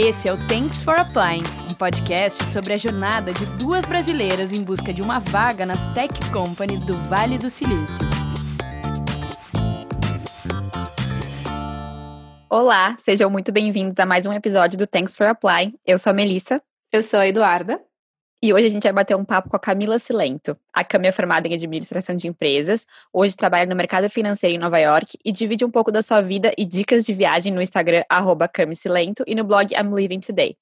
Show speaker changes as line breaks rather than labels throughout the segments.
Esse é o Thanks for Applying, um podcast sobre a jornada de duas brasileiras em busca de uma vaga nas tech companies do Vale do Silício.
Olá, sejam muito bem-vindos a mais um episódio do Thanks for Applying. Eu sou a Melissa.
Eu sou a Eduarda.
E hoje a gente vai bater um papo com a Camila Silento. A Cami é formada em administração de empresas, hoje trabalha no mercado financeiro em Nova York e divide um pouco da sua vida e dicas de viagem no Instagram @camisilento e no blog I'm Living Today.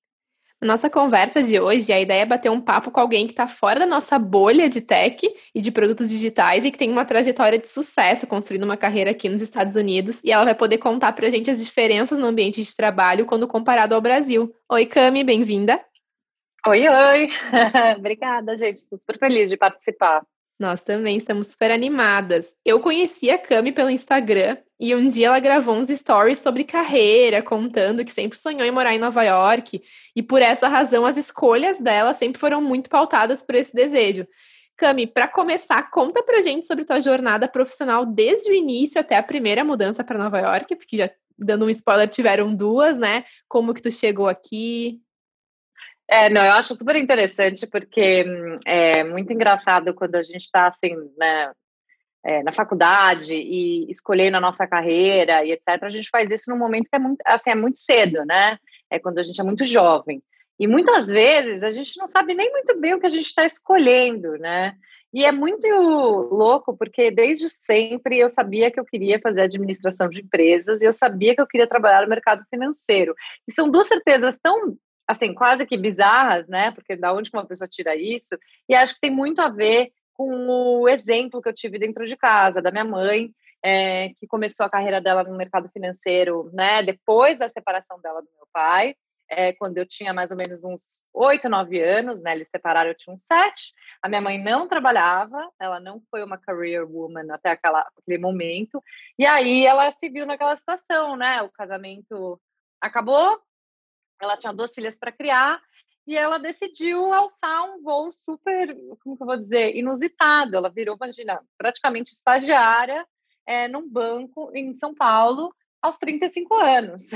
Nossa conversa de hoje, a ideia é bater um papo com alguém que está fora da nossa bolha de tech e de produtos digitais e que tem uma trajetória de sucesso construindo uma carreira aqui nos Estados Unidos. E ela vai poder contar para a gente as diferenças no ambiente de trabalho quando comparado ao Brasil. Oi, Cami, bem-vinda.
Oi, oi! Obrigada, gente. Estou super feliz de participar.
Nós também estamos super animadas. Eu conheci a Cami pelo Instagram e um dia ela gravou uns stories sobre carreira, contando que sempre sonhou em morar em Nova York e por essa razão as escolhas dela sempre foram muito pautadas por esse desejo. Cami, para começar, conta pra gente sobre tua jornada profissional desde o início até a primeira mudança para Nova York, porque já dando um spoiler, tiveram duas, né? Como que tu chegou aqui?
É, não, eu acho super interessante porque hum, é muito engraçado quando a gente está assim, né, é, na faculdade e escolhendo a nossa carreira e etc. A gente faz isso num momento que é muito, assim, é muito cedo, né? É quando a gente é muito jovem. E muitas vezes a gente não sabe nem muito bem o que a gente está escolhendo, né? E é muito louco, porque desde sempre eu sabia que eu queria fazer administração de empresas e eu sabia que eu queria trabalhar no mercado financeiro. E são duas certezas tão assim, quase que bizarras, né? Porque da onde uma pessoa tira isso? E acho que tem muito a ver com o exemplo que eu tive dentro de casa, da minha mãe, é, que começou a carreira dela no mercado financeiro, né? Depois da separação dela do meu pai, é, quando eu tinha mais ou menos uns oito, nove anos, né? Eles separaram, eu tinha uns sete. A minha mãe não trabalhava, ela não foi uma career woman até aquela, aquele momento. E aí ela se viu naquela situação, né? O casamento acabou, ela tinha duas filhas para criar e ela decidiu alçar um voo super, como que eu vou dizer, inusitado. Ela virou, imagina, praticamente estagiária é, num banco em São Paulo aos 35 anos.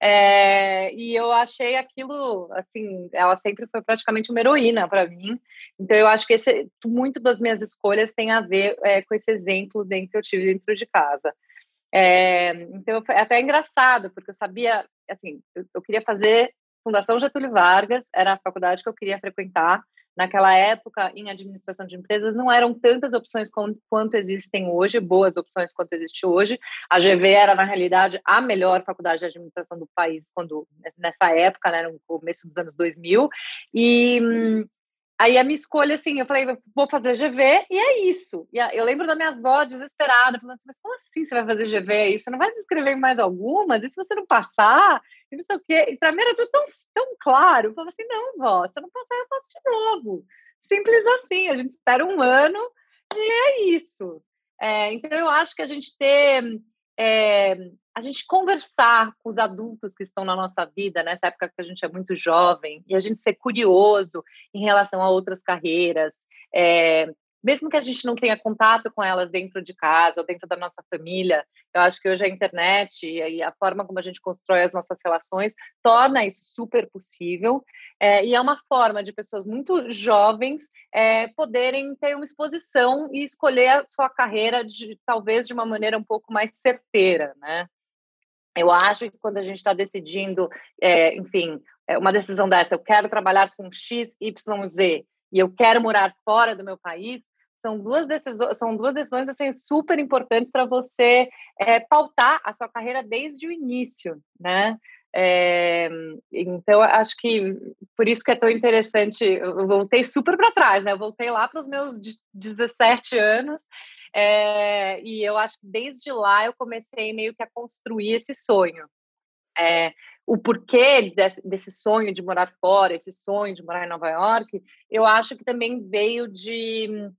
É, e eu achei aquilo, assim, ela sempre foi praticamente uma heroína para mim. Então, eu acho que esse, muito das minhas escolhas tem a ver é, com esse exemplo dentro que eu tive dentro de casa. É, então, é até engraçado, porque eu sabia, assim, eu, eu, queria fazer Fundação Getúlio Vargas, era a faculdade que eu queria frequentar. Naquela época, em administração de empresas, não eram tantas opções quanto, existem hoje, boas opções quanto existe hoje. A GV era, na realidade, a melhor faculdade de administração do país quando nessa época, né, no começo dos anos 2000. E hum, Aí a minha escolha, assim, eu falei, vou fazer GV e é isso. E eu lembro da minha avó desesperada, falando assim, mas como assim você vai fazer GV? Você não vai se inscrever em mais algumas? E se você não passar? E não sei o quê. E para mim era tudo tão, tão claro. Eu falava assim, não, vó, se eu não passar, eu faço de novo. Simples assim, a gente espera um ano e é isso. É, então eu acho que a gente ter é, a gente conversar com os adultos que estão na nossa vida, nessa época que a gente é muito jovem, e a gente ser curioso em relação a outras carreiras, é, mesmo que a gente não tenha contato com elas dentro de casa ou dentro da nossa família, eu acho que hoje a internet e a forma como a gente constrói as nossas relações torna isso super possível. É, e é uma forma de pessoas muito jovens é, poderem ter uma exposição e escolher a sua carreira de, talvez de uma maneira um pouco mais certeira, né? Eu acho que quando a gente está decidindo, é, enfim, é, uma decisão dessa, eu quero trabalhar com X, Y, Z, e eu quero morar fora do meu país, são duas decisões, são duas decisões assim, super importantes para você é, pautar a sua carreira desde o início, né? É, então, acho que por isso que é tão interessante. Eu voltei super para trás, né? Eu voltei lá para os meus 17 anos, é, e eu acho que desde lá eu comecei meio que a construir esse sonho. É, o porquê desse, desse, sonho de morar fora, esse sonho de morar em Nova York, eu acho que também veio de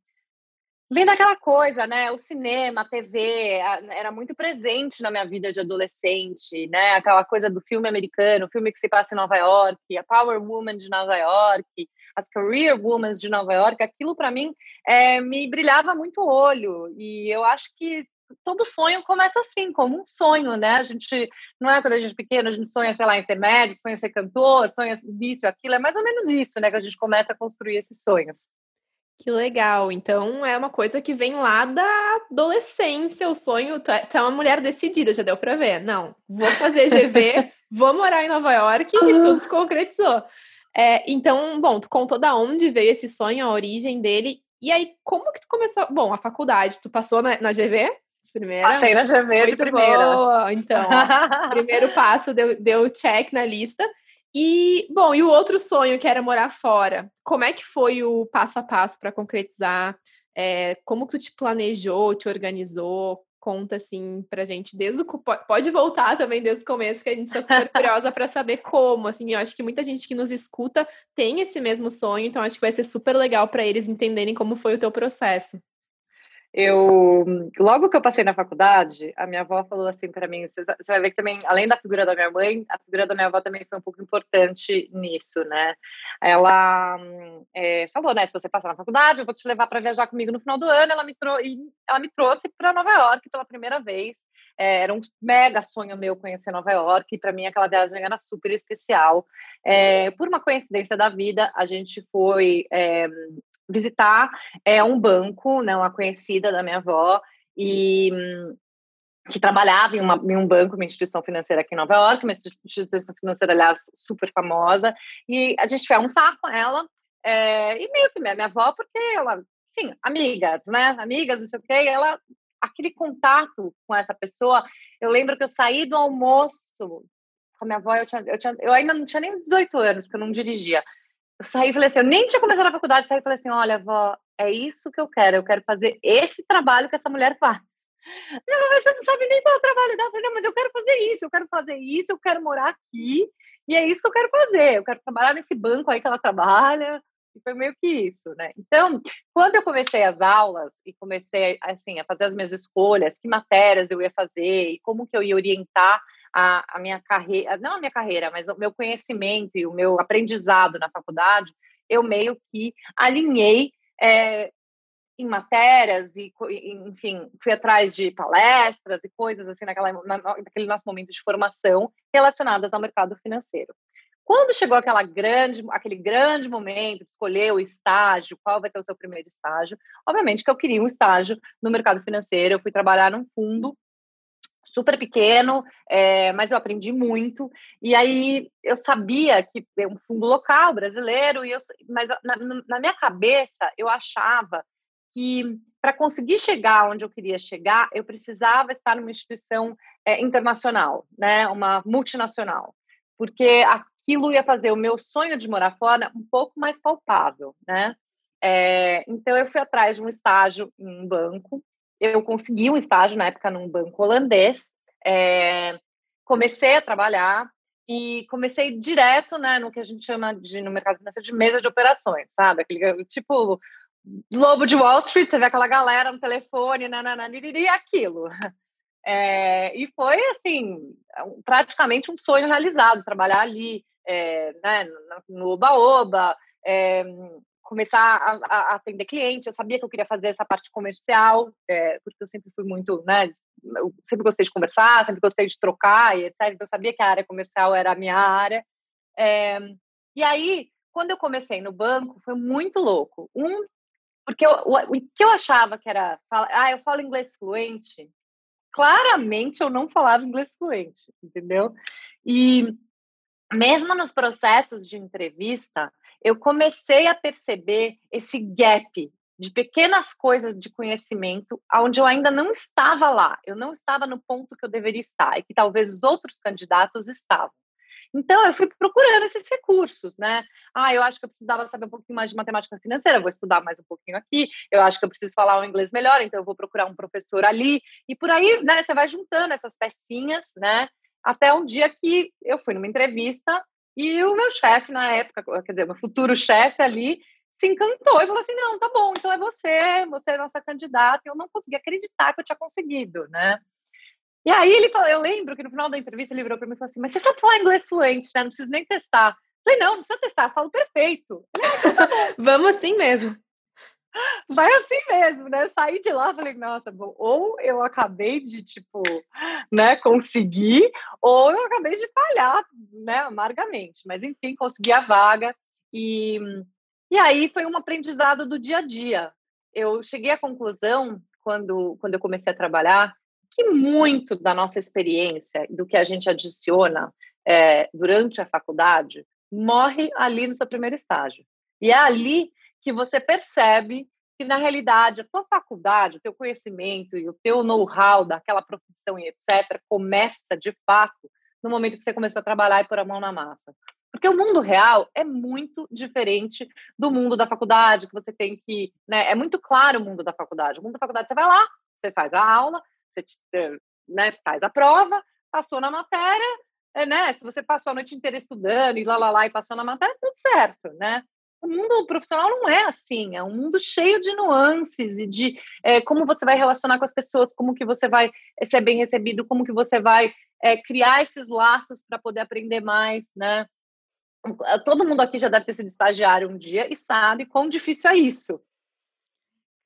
Vem daquela coisa, né? O cinema, a TV, era muito presente na minha vida de adolescente, né? Aquela coisa do filme americano, o filme que se passa em Nova York, a Power Woman de Nova York, as Career Women de Nova York, aquilo para mim é, me brilhava muito o olho. E eu acho que todo sonho começa assim, como um sonho, né? A gente, não é quando a gente é pequeno, a gente sonha, sei lá, em ser médico, sonha em ser cantor, sonha isso, aquilo, é mais ou menos isso, né? Que a gente começa a construir esses sonhos.
Que legal. Então é uma coisa que vem lá da adolescência, o sonho. Tu é, tu é uma mulher decidida, já deu para ver. Não, vou fazer GV, vou morar em Nova York e tudo se concretizou. É, então, bom, tu contou da onde veio esse sonho, a origem dele. E aí, como que tu começou? Bom, a faculdade, tu passou na, na GV? De primeira?
Passei na GV de primeira.
Boa. Então, ó, primeiro passo deu, deu check na lista. E, bom, e o outro sonho que era morar fora, como é que foi o passo a passo para concretizar? É, como que tu te planejou, te organizou? Conta assim pra gente desde o pode voltar também desde o começo que a gente está super curiosa para saber como, assim, eu acho que muita gente que nos escuta tem esse mesmo sonho, então acho que vai ser super legal para eles entenderem como foi o teu processo.
Eu, logo que eu passei na faculdade, a minha avó falou assim para mim: você vai ver que também, além da figura da minha mãe, a figura da minha avó também foi um pouco importante nisso, né? Ela é, falou, né? Se você passar na faculdade, eu vou te levar para viajar comigo no final do ano. Ela me, trou ela me trouxe para Nova York pela primeira vez. É, era um mega sonho meu conhecer Nova York, e para mim aquela viagem era super especial. É, por uma coincidência da vida, a gente foi visitar é, um banco, né, uma conhecida da minha avó, e que trabalhava em, uma, em, um banco, uma instituição financeira aqui em Nova York, uma instituição financeira, aliás, super famosa, e a gente foi almoçar com ela, é, e meio que minha, minha avó, porque ela, sim, amigas, né, amigas, não sei o quê, ela, aquele contato com essa pessoa, eu lembro que eu saí do almoço com a minha avó, eu, tinha, eu, tinha, eu ainda não tinha nem 18 anos, porque eu não dirigia, eu saí e falei assim, eu nem tinha começado a faculdade, saí e falei assim, olha, vó, é isso que eu quero, eu quero fazer esse trabalho que essa mulher faz. Não, mas você não sabe nem qual é trabalho dela. Eu falei, não, mas eu quero fazer isso, eu quero fazer isso, eu quero morar aqui, e é isso que eu quero fazer. Eu quero trabalhar nesse banco aí que ela trabalha, e foi meio que isso, né? Então, quando eu comecei as aulas e comecei, assim, a fazer as minhas escolhas, que matérias eu ia fazer e como que eu ia orientar a, a minha carreira, não a minha carreira, mas o meu conhecimento e o meu aprendizado na faculdade, eu meio que alinhei é, em matérias e, enfim, fui atrás de palestras e coisas assim naquela, naquele nosso momento de formação relacionadas ao mercado financeiro. Quando chegou aquela grande, aquele grande momento de escolher o estágio, qual vai ser o seu primeiro estágio, obviamente que eu queria um estágio no mercado financeiro. Eu fui trabalhar num fundo super pequeno, é, mas eu aprendi muito. E aí eu sabia que é um fundo local brasileiro, e eu, mas na, na minha cabeça eu achava que para conseguir chegar onde eu queria chegar, eu precisava estar numa instituição é, internacional, né, uma multinacional, porque aquilo ia fazer o meu sonho de morar fora um pouco mais palpável, né? É, então eu fui atrás de um estágio em um banco eu consegui um estágio na época num banco holandês, é, comecei a trabalhar e comecei direto né, no que a gente chama de, no mercado financeiro de mesa de operações, sabe? Aquele tipo lobo de Wall Street, você vê aquela galera no telefone, nananana, aquilo. É, e foi, assim, praticamente um sonho realizado, trabalhar ali, é, né, no Oba-Oba, é, começar a, a, atender cliente. Eu sabia que eu queria fazer essa parte comercial, é, porque eu sempre fui muito, né? Eu sempre gostei de conversar, sempre gostei de trocar e etc. Então, eu sabia que a área comercial era a minha área. É, e aí, quando eu comecei no banco, foi muito louco. Um, porque eu, o, o que eu achava que era, ah, eu falo inglês fluente. Claramente eu não falava inglês fluente, entendeu? E mesmo nos processos de entrevista, eu comecei a perceber esse gap de pequenas coisas de conhecimento onde eu ainda não estava lá, eu não estava no ponto que eu deveria estar e que talvez os outros candidatos estavam. Então, eu fui procurando esses recursos, né? Ah, eu acho que eu precisava saber um pouquinho mais de matemática financeira, vou estudar mais um pouquinho aqui. Eu acho que eu preciso falar o inglês melhor, então eu vou procurar um professor ali. E por aí, né, você vai juntando essas pecinhas, né? Até um dia que eu fui numa entrevista e o meu chefe na época, quer dizer, meu futuro chefe ali, se encantou e falou assim: não, tá bom, então é você, você é nossa candidata. Eu não consegui acreditar que eu tinha conseguido, né? E aí ele falou, eu lembro que no final da entrevista ele virou para mim e falou assim: mas você sabe falar inglês fluente, né? Não preciso nem testar. Eu falei, não, não precisa testar, eu falo perfeito. Falei, ah, então tá
Vamos assim mesmo.
Vai assim mesmo, né? Saí de lá, falei, nossa, bom, ou eu acabei de, tipo, né, conseguir, ou eu acabei de falhar, né, amargamente. Mas, enfim, consegui a vaga e, e aí foi um aprendizado do dia a dia. Eu cheguei à conclusão, quando, quando eu comecei a trabalhar, que muito da nossa experiência, do que a gente adiciona é, durante a faculdade, morre ali no seu primeiro estágio. E é ali que você percebe que, na realidade, a tua faculdade, o teu conhecimento e o teu know-how daquela profissão e etc., começa, de fato, no momento que você começou a trabalhar e pôr a mão na massa. Porque o mundo real é muito diferente do mundo da faculdade, que você tem que. Né, é muito claro o mundo da faculdade. O mundo da faculdade, você vai lá, você faz a aula, você eh, né, faz a prova, passou na matéria, é, né? Se você passou a noite inteira estudando e lá, lá, lá, e passou na matéria, tudo certo, né? O mundo profissional não é assim, é um mundo cheio de nuances e de é, como você vai relacionar com as pessoas, como que você vai ser bem recebido, como que você vai é, criar esses laços para poder aprender mais, né? Todo mundo aqui já deve ter sido estagiário um dia e sabe quão difícil é isso.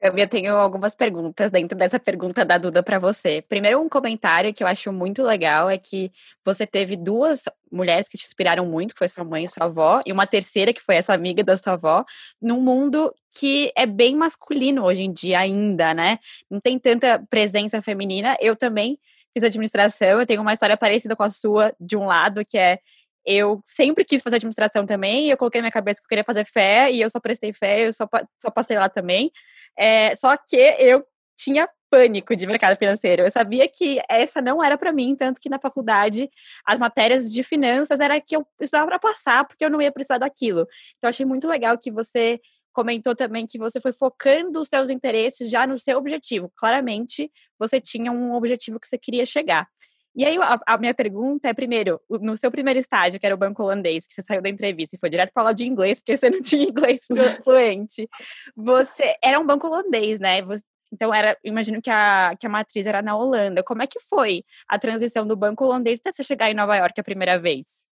Eu tenho algumas perguntas dentro dessa pergunta da Duda para você. Primeiro, um comentário que eu acho muito legal é que você teve duas mulheres que te inspiraram muito, que foi sua mãe e sua avó, e uma terceira que foi essa amiga da sua avó, num mundo que é bem masculino hoje em dia ainda, né? Não tem tanta presença feminina. Eu também fiz administração, eu tenho uma história parecida com a sua, de um lado, que é eu sempre quis fazer administração também, eu coloquei na minha cabeça que eu queria fazer fé, e eu só prestei fé, eu só, só passei lá também. É, só que eu tinha pânico de mercado financeiro. Eu sabia que essa não era para mim, tanto que na faculdade as matérias de finanças era que eu estudava para passar, porque eu não ia precisar daquilo. Então achei muito legal que você comentou também que você foi focando os seus interesses já no seu objetivo. Claramente, você tinha um objetivo que você queria chegar. E aí, a, a, minha pergunta é, primeiro, no seu primeiro estágio, que era o banco holandês, que você saiu da entrevista e foi direto para aula de inglês, porque você não tinha inglês fluente, você era um banco holandês, né? Você, então, era, imagino que a, que a matriz era na Holanda. Como é que foi a transição do banco holandês até você chegar em Nova York a primeira vez?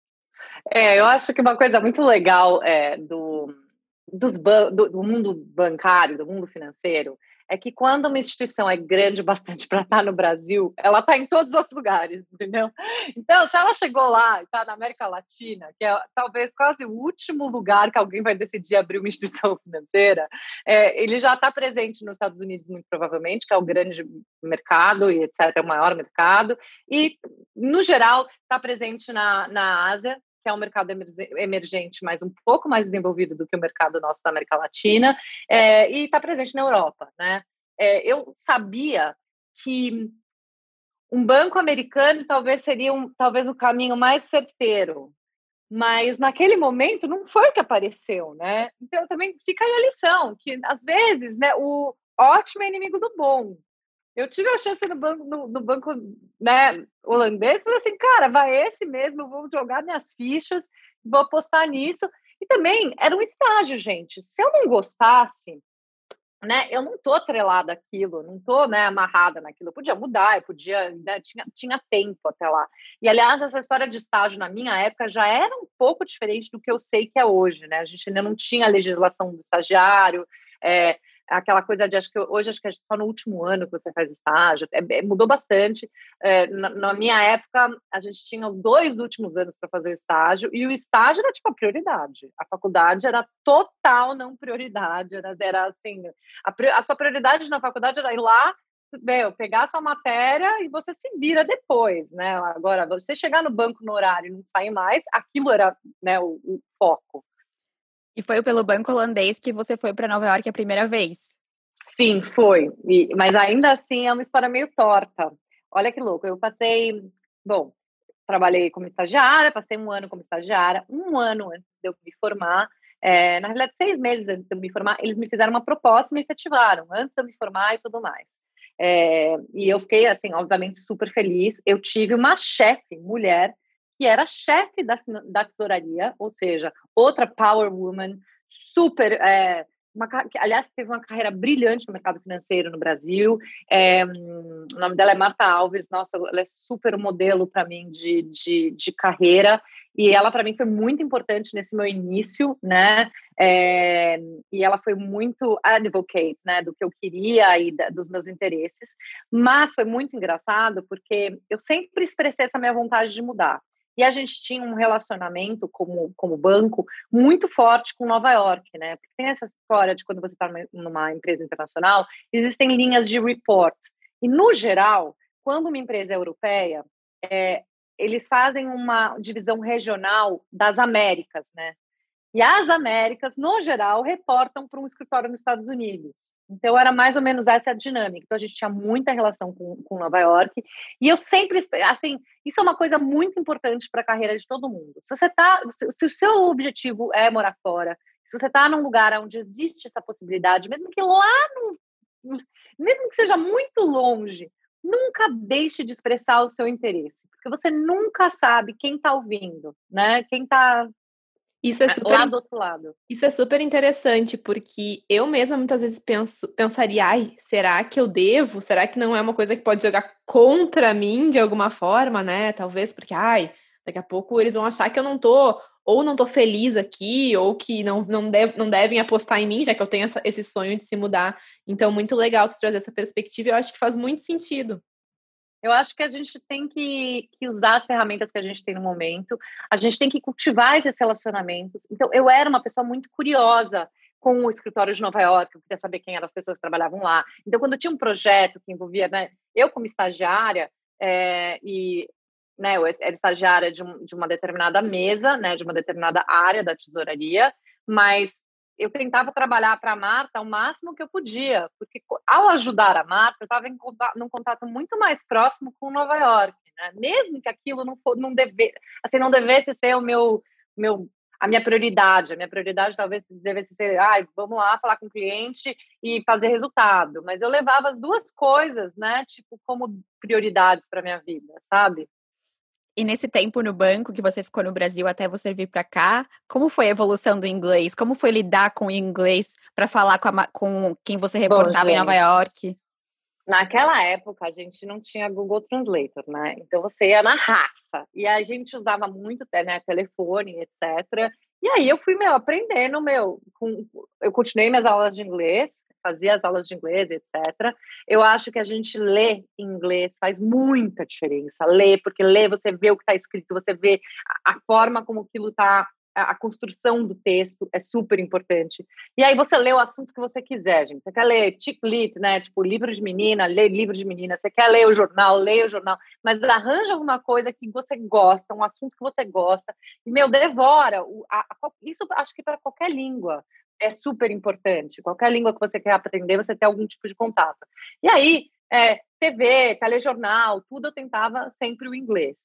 É, eu acho que uma coisa muito legal é, do, dos do, do mundo bancário, do mundo financeiro, é que quando uma instituição é grande bastante para estar tá no Brasil, ela está em todos os lugares, entendeu? Então, se ela chegou lá e está na América Latina, que é talvez quase o último lugar que alguém vai decidir abrir uma instituição financeira, é, ele já está presente nos Estados Unidos, muito provavelmente, que é o grande mercado e etc., é o maior mercado, e, no geral, está presente na, na Ásia, que é um mercado emergente, mas um pouco mais desenvolvido do que o mercado nosso da América Latina, é, e está presente na Europa. Né? É, eu sabia que um banco americano talvez seria um, talvez o caminho mais certeiro, mas naquele momento não foi o que apareceu, né? Então também fica aí a lição que às vezes, né, o ótimo é inimigo do bom. Eu tive a chance no banco, no, no banco né, holandês, falei assim, cara, vai esse mesmo, eu vou jogar minhas fichas, vou apostar nisso. E também era um estágio, gente. Se eu não gostasse, né, eu não tô atrelada àquilo, não tô, né, amarrada naquilo. Eu podia mudar, eu podia, né, tinha, tinha tempo até lá. E aliás, essa história de estágio na minha época já era um pouco diferente do que eu sei que é hoje, né? A gente ainda não tinha legislação do estagiário, é, aquela coisa de acho que hoje acho que é só no último ano que você faz estágio, é, é, mudou bastante. É, na, na, minha época, a gente tinha os dois últimos anos para fazer o estágio, e o estágio era tipo a prioridade. A faculdade era total não prioridade, era, era assim, a, a sua prioridade na faculdade era ir lá, meu, pegar sua matéria e você se vira depois, né? Agora, você chegar no banco no horário e não sair mais, aquilo era né, o, o foco.
E foi pelo banco holandês que você foi para Nova York a primeira vez?
Sim, foi. E, mas ainda assim é uma história meio torta. Olha que louco. Eu passei. Bom, trabalhei como estagiária, passei um ano como estagiária, um ano antes de eu me formar. É, na realidade, seis meses antes de eu me formar, eles me fizeram uma proposta e me efetivaram, antes de eu me formar e tudo mais. É, e eu fiquei, assim, obviamente, super feliz. Eu tive uma chefe, mulher, que era chefe da, da tesouraria, ou seja, outra power woman, super é, uma, aliás, teve uma carreira brilhante no mercado financeiro no Brasil. É, o nome dela é Marta Alves. Nossa, ela é super modelo para mim de, de, de, carreira. E ela, para mim, foi muito importante nesse meu início, né? É, e ela foi muito advocate, né? Do que eu queria e da, dos meus interesses. Mas foi muito engraçado porque eu sempre expressei essa minha vontade de mudar. E a gente tinha um relacionamento como, como banco muito forte com Nova York, né? Porque tem essa história de quando você está numa empresa internacional, existem linhas de report. E, no geral, quando uma empresa é europeia, é, eles fazem uma divisão regional das Américas, né? E as Américas, no geral, reportam para um escritório nos Estados Unidos. Então, era mais ou menos essa a dinâmica. Então, a gente tinha muita relação com, com Nova York. E eu sempre, assim, isso é uma coisa muito importante para a carreira de todo mundo. Se você tá, se o seu objetivo é morar fora, se você está num lugar onde existe essa possibilidade, mesmo que lá no, mesmo que seja muito longe, nunca deixe de expressar o seu interesse, porque você nunca sabe quem está ouvindo, né? Quem está
isso é super, lá do outro lado. Isso é super interessante, porque eu mesma muitas vezes penso, pensaria, ai, será que eu devo? Será que não é uma coisa que pode jogar contra mim de alguma forma, né? Talvez porque, ai, daqui a pouco eles vão achar que eu não tô, ou não tô feliz aqui, ou que não, não, deve, não devem apostar em mim, já que eu tenho essa, esse sonho de se mudar. Então, muito legal trazer essa perspectiva, eu acho que faz muito sentido.
Eu acho que a gente tem que, que, usar as ferramentas que a gente tem no momento, a gente tem que cultivar esses relacionamentos. Então, eu era uma pessoa muito curiosa com o escritório de Nova York, eu queria saber quem eram as pessoas que trabalhavam lá. Então, quando tinha um projeto que envolvia, né, eu como estagiária, é, e né, eu era estagiária de, um, de uma determinada mesa, né, de uma determinada área da tesouraria, mas eu tentava trabalhar para a Marta o máximo que eu podia, porque ao ajudar a Marta, eu estava em contato, num contato muito mais próximo com Nova York, né? mesmo que aquilo não, for, não, deve, assim, não devesse ser o meu, meu, a minha prioridade. A minha prioridade talvez devesse ser, ah, vamos lá falar com o cliente e fazer resultado. Mas eu levava as duas coisas, né, tipo, como prioridades para minha vida, sabe?
E nesse tempo no banco que você ficou no Brasil até você vir para cá, como foi a evolução do inglês? Como foi lidar com o inglês para falar com, a, com, quem você reportava Bom, em Nova York?
Naquela época a gente não tinha Google Translator, né? Então você ia na raça. E a gente usava muito né, telefone, etc. E aí eu fui, meu, aprendendo, meu. Com, eu continuei minhas aulas de inglês, fazia as aulas de inglês, etc. Eu acho que a gente lê em inglês faz muita diferença. Lê, porque lê, você vê o que está escrito, você vê a, forma como aquilo está a construção do texto é super importante. E aí você lê o assunto que você quiser, gente. Você quer ler chick lit, né? Tipo, livro de menina, lê livro de menina. Você quer ler o jornal, leia o jornal. Mas arranja alguma coisa que você gosta, um assunto que você gosta. E, meu, devora. Isso acho que para qualquer língua é super importante. Qualquer língua que você quer aprender, você tem algum tipo de contato. E aí, é, TV, telejornal, tudo eu tentava sempre o inglês.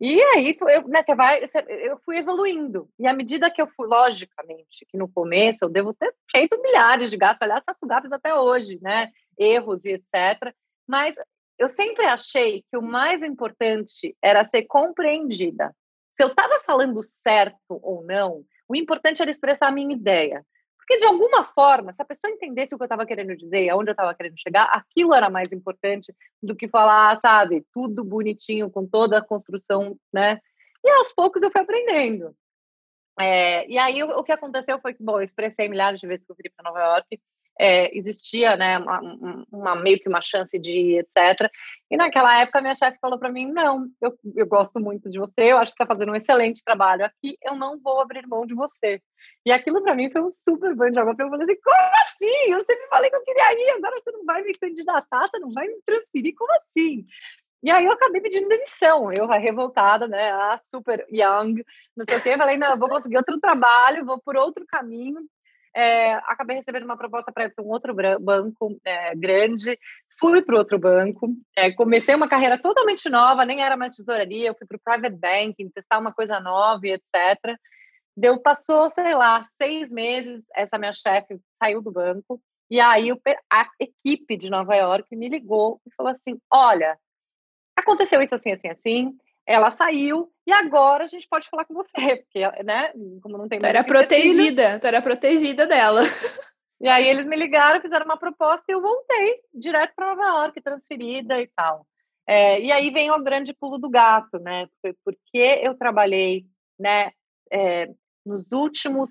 E aí, eu, né, você vai, eu fui evoluindo. E à medida que eu fui, logicamente, que no começo eu devo ter feito milhares de gatos, aliás, faço gatos até hoje, né? Erros e etc. Mas eu sempre achei que o mais importante era ser compreendida. Se eu estava falando certo ou não, o importante era expressar a minha ideia. Porque, de alguma forma, se a pessoa entendesse o que eu estava querendo dizer, aonde eu estava querendo chegar, aquilo era mais importante do que falar, sabe, tudo bonitinho, com toda a construção, né? E aos poucos eu fui aprendendo. É, e aí o, o, que aconteceu foi que, bom, eu expressei milhares de vezes que eu queria para Nova York, é, existia né, uma, uma, meio que uma chance de ir, etc. E naquela época minha chefe falou para mim, não, eu, eu gosto muito de você, eu acho que está fazendo um excelente trabalho aqui, eu não vou abrir mão de você. E aquilo para mim foi um super banho de água eu falei assim, como assim? Eu sempre falei que eu queria ir, agora você não vai me candidatar, você não vai me transferir, como assim? E aí eu acabei pedindo demissão, eu revoltada, né, a super young, não sei o quê, falei, não, eu vou conseguir outro trabalho, vou por outro caminho, é, acabei recebendo uma proposta para ir para um outro banco é, grande, fui para outro banco, é, comecei uma carreira totalmente nova, nem era mais tesouraria, eu fui para o private banking, testar uma coisa nova e etc. Deu, passou, sei lá, seis meses, essa minha chefe saiu do banco, e aí a equipe de Nova York me ligou e falou assim, olha, aconteceu isso assim, assim, assim, ela saiu e agora a gente pode falar com você, porque, né, como não tem
tu era protegida, tu era protegida dela.
E aí eles me ligaram, fizeram uma proposta e eu voltei direto para Nova York, transferida e tal. É, e aí vem o grande pulo do gato, né? Porque eu trabalhei, né, é, nos últimos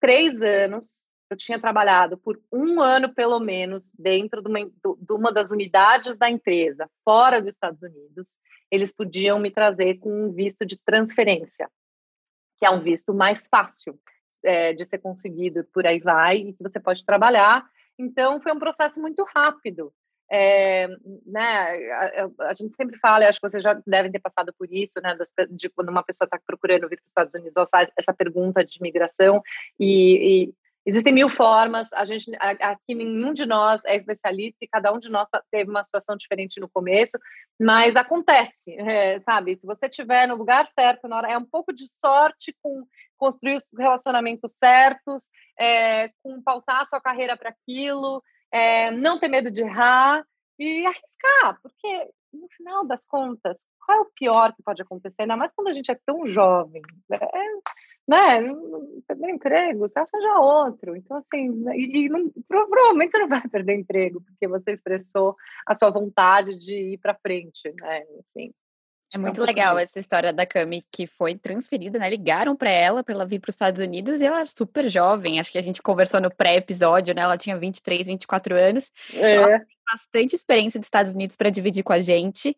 três anos, eu tinha trabalhado por um ano, pelo menos, dentro de uma, de uma das unidades da empresa, fora dos Estados Unidos, eles podiam me trazer com um visto de transferência, que é um visto mais fácil é, de ser conseguido, por aí vai, e que você pode trabalhar. Então, foi um processo muito rápido. É, né, a, a, gente sempre fala, acho que vocês já devem ter passado por isso, né, das, de quando uma pessoa está procurando vir para os Estados Unidos, essa pergunta de imigração e existem mil formas, a gente, aqui nenhum de nós é especialista e cada um de nós teve uma situação diferente no começo, mas acontece, é, sabe, se você estiver no lugar certo, na hora, é um pouco de sorte com construir os relacionamentos certos, é, com pautar a sua carreira para aquilo, é, não ter medo de errar e arriscar, porque no final das contas, qual é o pior que pode acontecer? Ainda mais quando a gente é tão jovem. Né? Né? Perder emprego, você arranja outro. Então, assim, e, e não, provavelmente você não vai perder emprego, porque você expressou a sua vontade de ir para frente, né? Enfim.
É muito é um legal essa história da Cami que foi transferida, né? Ligaram para ela para ela vir para os Estados Unidos e ela é super jovem. Acho que a gente conversou no pré-episódio, né? Ela tinha 23, 24 anos. É. Ela bastante experiência dos Estados Unidos para dividir com a gente.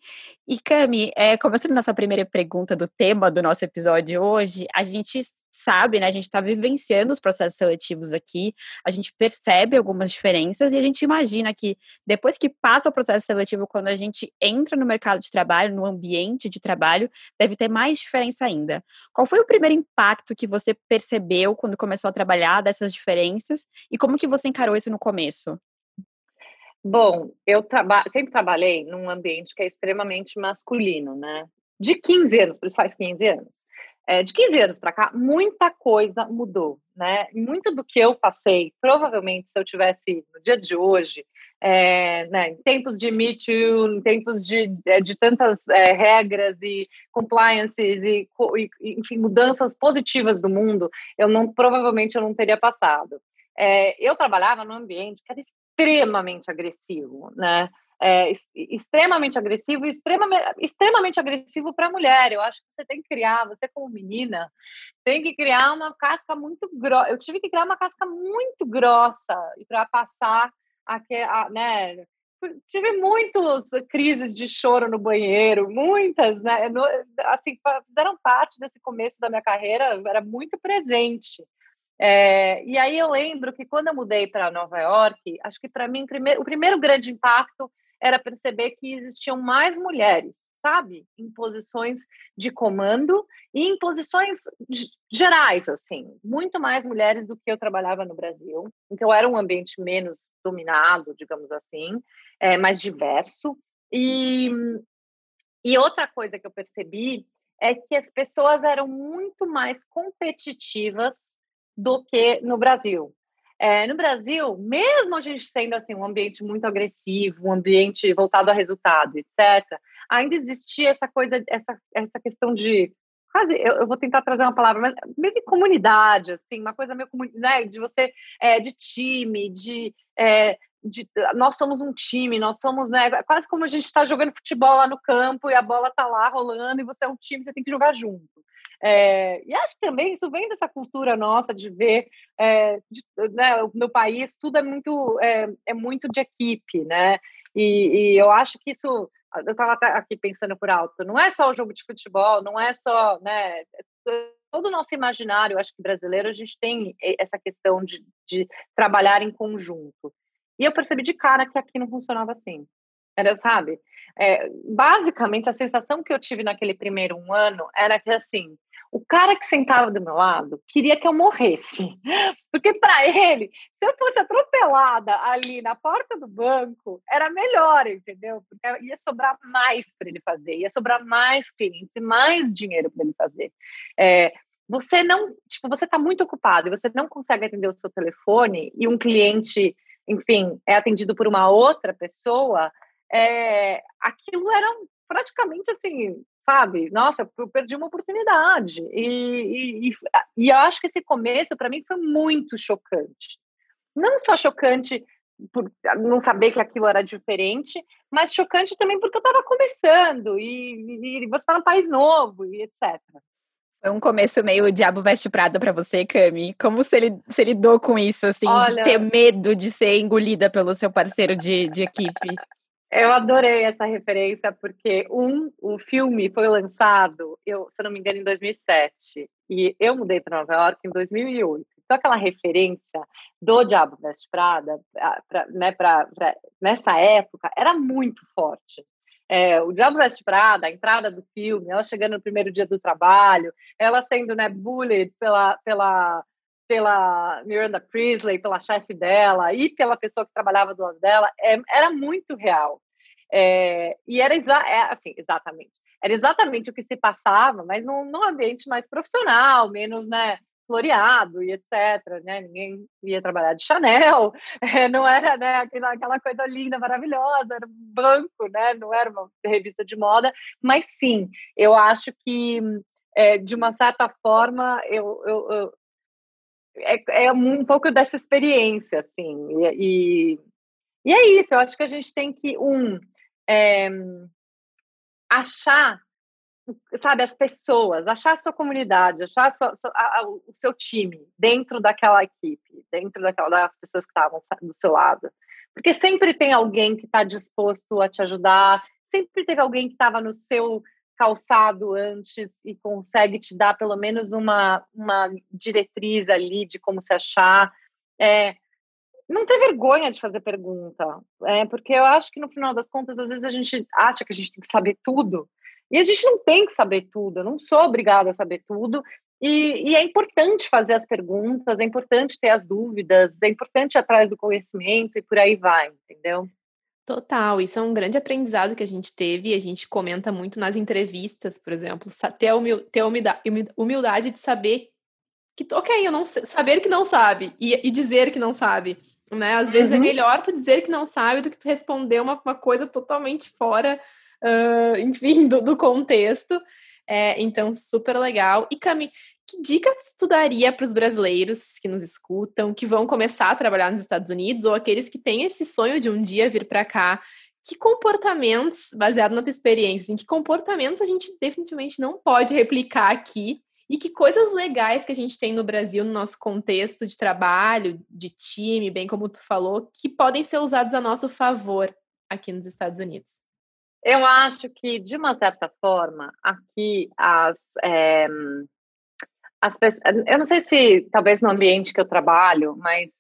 E Cami, é, começando nossa primeira pergunta do tema do nosso episódio hoje, a gente sabe, né? A gente está vivenciando os processos seletivos aqui, a gente percebe algumas diferenças e a gente imagina que depois que passa o processo seletivo, quando a gente entra no mercado de trabalho, no ambiente de trabalho, deve ter mais diferença ainda. Qual foi o primeiro impacto que você percebeu quando começou a trabalhar dessas diferenças e como que você encarou isso no começo?
Bom, eu traba sempre trabalhei num ambiente que é extremamente masculino, né? De 15 anos, por isso faz 15 anos. É, de 15 anos para cá, muita coisa mudou, né? Muito do que eu passei, provavelmente, se eu tivesse no dia de hoje, é, né, em tempos de Me Too, em tempos de, é, de tantas é, regras e compliances e, e, enfim, mudanças positivas do mundo, eu não, provavelmente eu não teria passado. É, eu trabalhava num ambiente que era extremamente agressivo, né? é, extremamente agressivo extremamente, extremamente agressivo para a mulher. Eu acho que você tem que criar, você como menina, tem que criar uma casca muito grossa. Eu tive que criar uma casca muito grossa para passar a, né? Tive muitas crises de choro no banheiro, muitas, né? Assim, fizeram parte desse começo da minha carreira, era muito presente. É, e aí eu lembro que quando eu mudei para Nova York, acho que para mim o primeiro grande impacto era perceber que existiam mais mulheres, sabe, em posições de comando e em posições gerais, assim, muito mais mulheres do que eu trabalhava no Brasil. Então era um ambiente menos dominado, digamos assim, é, mais diverso. E, e outra coisa que eu percebi é que as pessoas eram muito mais competitivas do que no Brasil. É, no Brasil, mesmo a gente sendo assim um ambiente muito agressivo, um ambiente voltado a resultado, etc., ainda existia essa coisa, essa, essa questão de quase, eu, eu, vou tentar trazer uma palavra, mas meio de comunidade, assim, uma coisa meio né, de você, é, de time, de, é, de, nós somos um time, nós somos, né, quase como a gente está jogando futebol lá no campo e a bola está lá rolando e você é um time, você tem que jogar junto. É, e acho que também isso vem dessa cultura nossa de ver é, de, né, no país tudo é muito é, é muito de equipe, né? E, e, eu acho que isso eu estava aqui pensando por alto, não é só o jogo de futebol, não é só, né? Todo o nosso imaginário, acho que brasileiro, a gente tem essa questão de, de trabalhar em conjunto. E eu percebi de cara que aqui não funcionava assim. Era, sabe? É, basicamente, a sensação que eu tive naquele primeiro um ano era que, assim, o cara que sentava do meu lado queria que eu morresse. Porque para ele, se eu fosse atropelada ali na porta do banco, era melhor, entendeu? Porque ia sobrar mais para ele fazer, ia sobrar mais clientes, mais dinheiro para ele fazer. É, você não, tipo, você está muito ocupado e você não consegue atender o seu telefone e um cliente, enfim, é atendido por uma outra pessoa, é, aquilo era praticamente assim, sabe? Nossa, eu perdi uma oportunidade. E, e, e, e eu acho que esse começo, para mim, foi muito chocante. não só chocante por não saber que aquilo era diferente, mas chocante também porque eu estava começando e, e você está num país novo e etc.
Foi um começo meio diabo veste prada para você, Cami. Como você, você lidou com isso, assim, Olha, de ter medo de ser engolida pelo seu parceiro de, de equipe?
Eu adorei essa referência, porque um, o filme foi lançado, eu, se eu não me engano, em 2007. E eu mudei para Nova York em 2008. Então, aquela referência do Diabo Veste Prada, pra, né, pra, pra, nessa época, era muito forte. É, o Diabo Veste Prada, a entrada do filme, ela chegando no primeiro dia do trabalho, ela sendo né, bullied pela, pela, pela Miranda Priestley, pela chefe dela e pela pessoa que trabalhava do lado dela, é, era muito real. É, e era exa é, assim, exatamente. Era exatamente o que se passava, mas num, num ambiente mais profissional, menos né, floreado e etc. Né? Ninguém ia trabalhar de Chanel, é, não era né, aquela, aquela coisa linda, maravilhosa, era um banco, né? não era uma revista de moda, mas sim, eu acho que é, de uma certa forma eu, eu, eu é, é, um pouco dessa experiência, assim, e, e, e, é isso, eu acho que a gente tem que, um, é, achar sabe, as pessoas, achar a sua comunidade, achar a sua, a, a, o seu time dentro daquela equipe, dentro daquela, das pessoas que estavam do seu lado. Porque sempre tem alguém que está disposto a te ajudar, sempre teve alguém que estava no seu calçado antes e consegue te dar pelo menos uma, uma diretriz ali de como se achar. É, não ter vergonha de fazer pergunta, é, porque eu acho que no final das contas, às vezes a gente acha que a gente tem que saber tudo, e a gente não tem que saber tudo, eu não sou obrigada a saber tudo. E, e, é importante fazer as perguntas, é importante ter as dúvidas, é importante ir atrás do conhecimento e por aí vai, entendeu?
Total, isso é um grande aprendizado que a gente teve, e a gente comenta muito nas entrevistas, por exemplo, ter a, humil ter a humildade, humildade de saber que, ok, eu não saber que não sabe e, e dizer que não sabe, né? Às vezes é uhum. é melhor tu dizer que não sabe do que tu responder uma, uma coisa totalmente fora uh, enfim, do, do contexto. É, então, super legal. E Cami, que dicas tu daria para os brasileiros que nos escutam, que vão começar a trabalhar nos Estados Unidos, ou aqueles que têm esse sonho de um dia vir para cá? Que comportamentos, baseado na tua experiência, em que comportamentos a gente definitivamente não pode replicar aqui e que coisas legais que a gente tem no Brasil, no nosso contexto de trabalho, de time, bem como tu falou, que podem ser usados a nosso favor aqui nos Estados Unidos?
Eu acho que, de uma certa forma, aqui as, é, as. Eu não sei se talvez no ambiente que eu trabalho, mas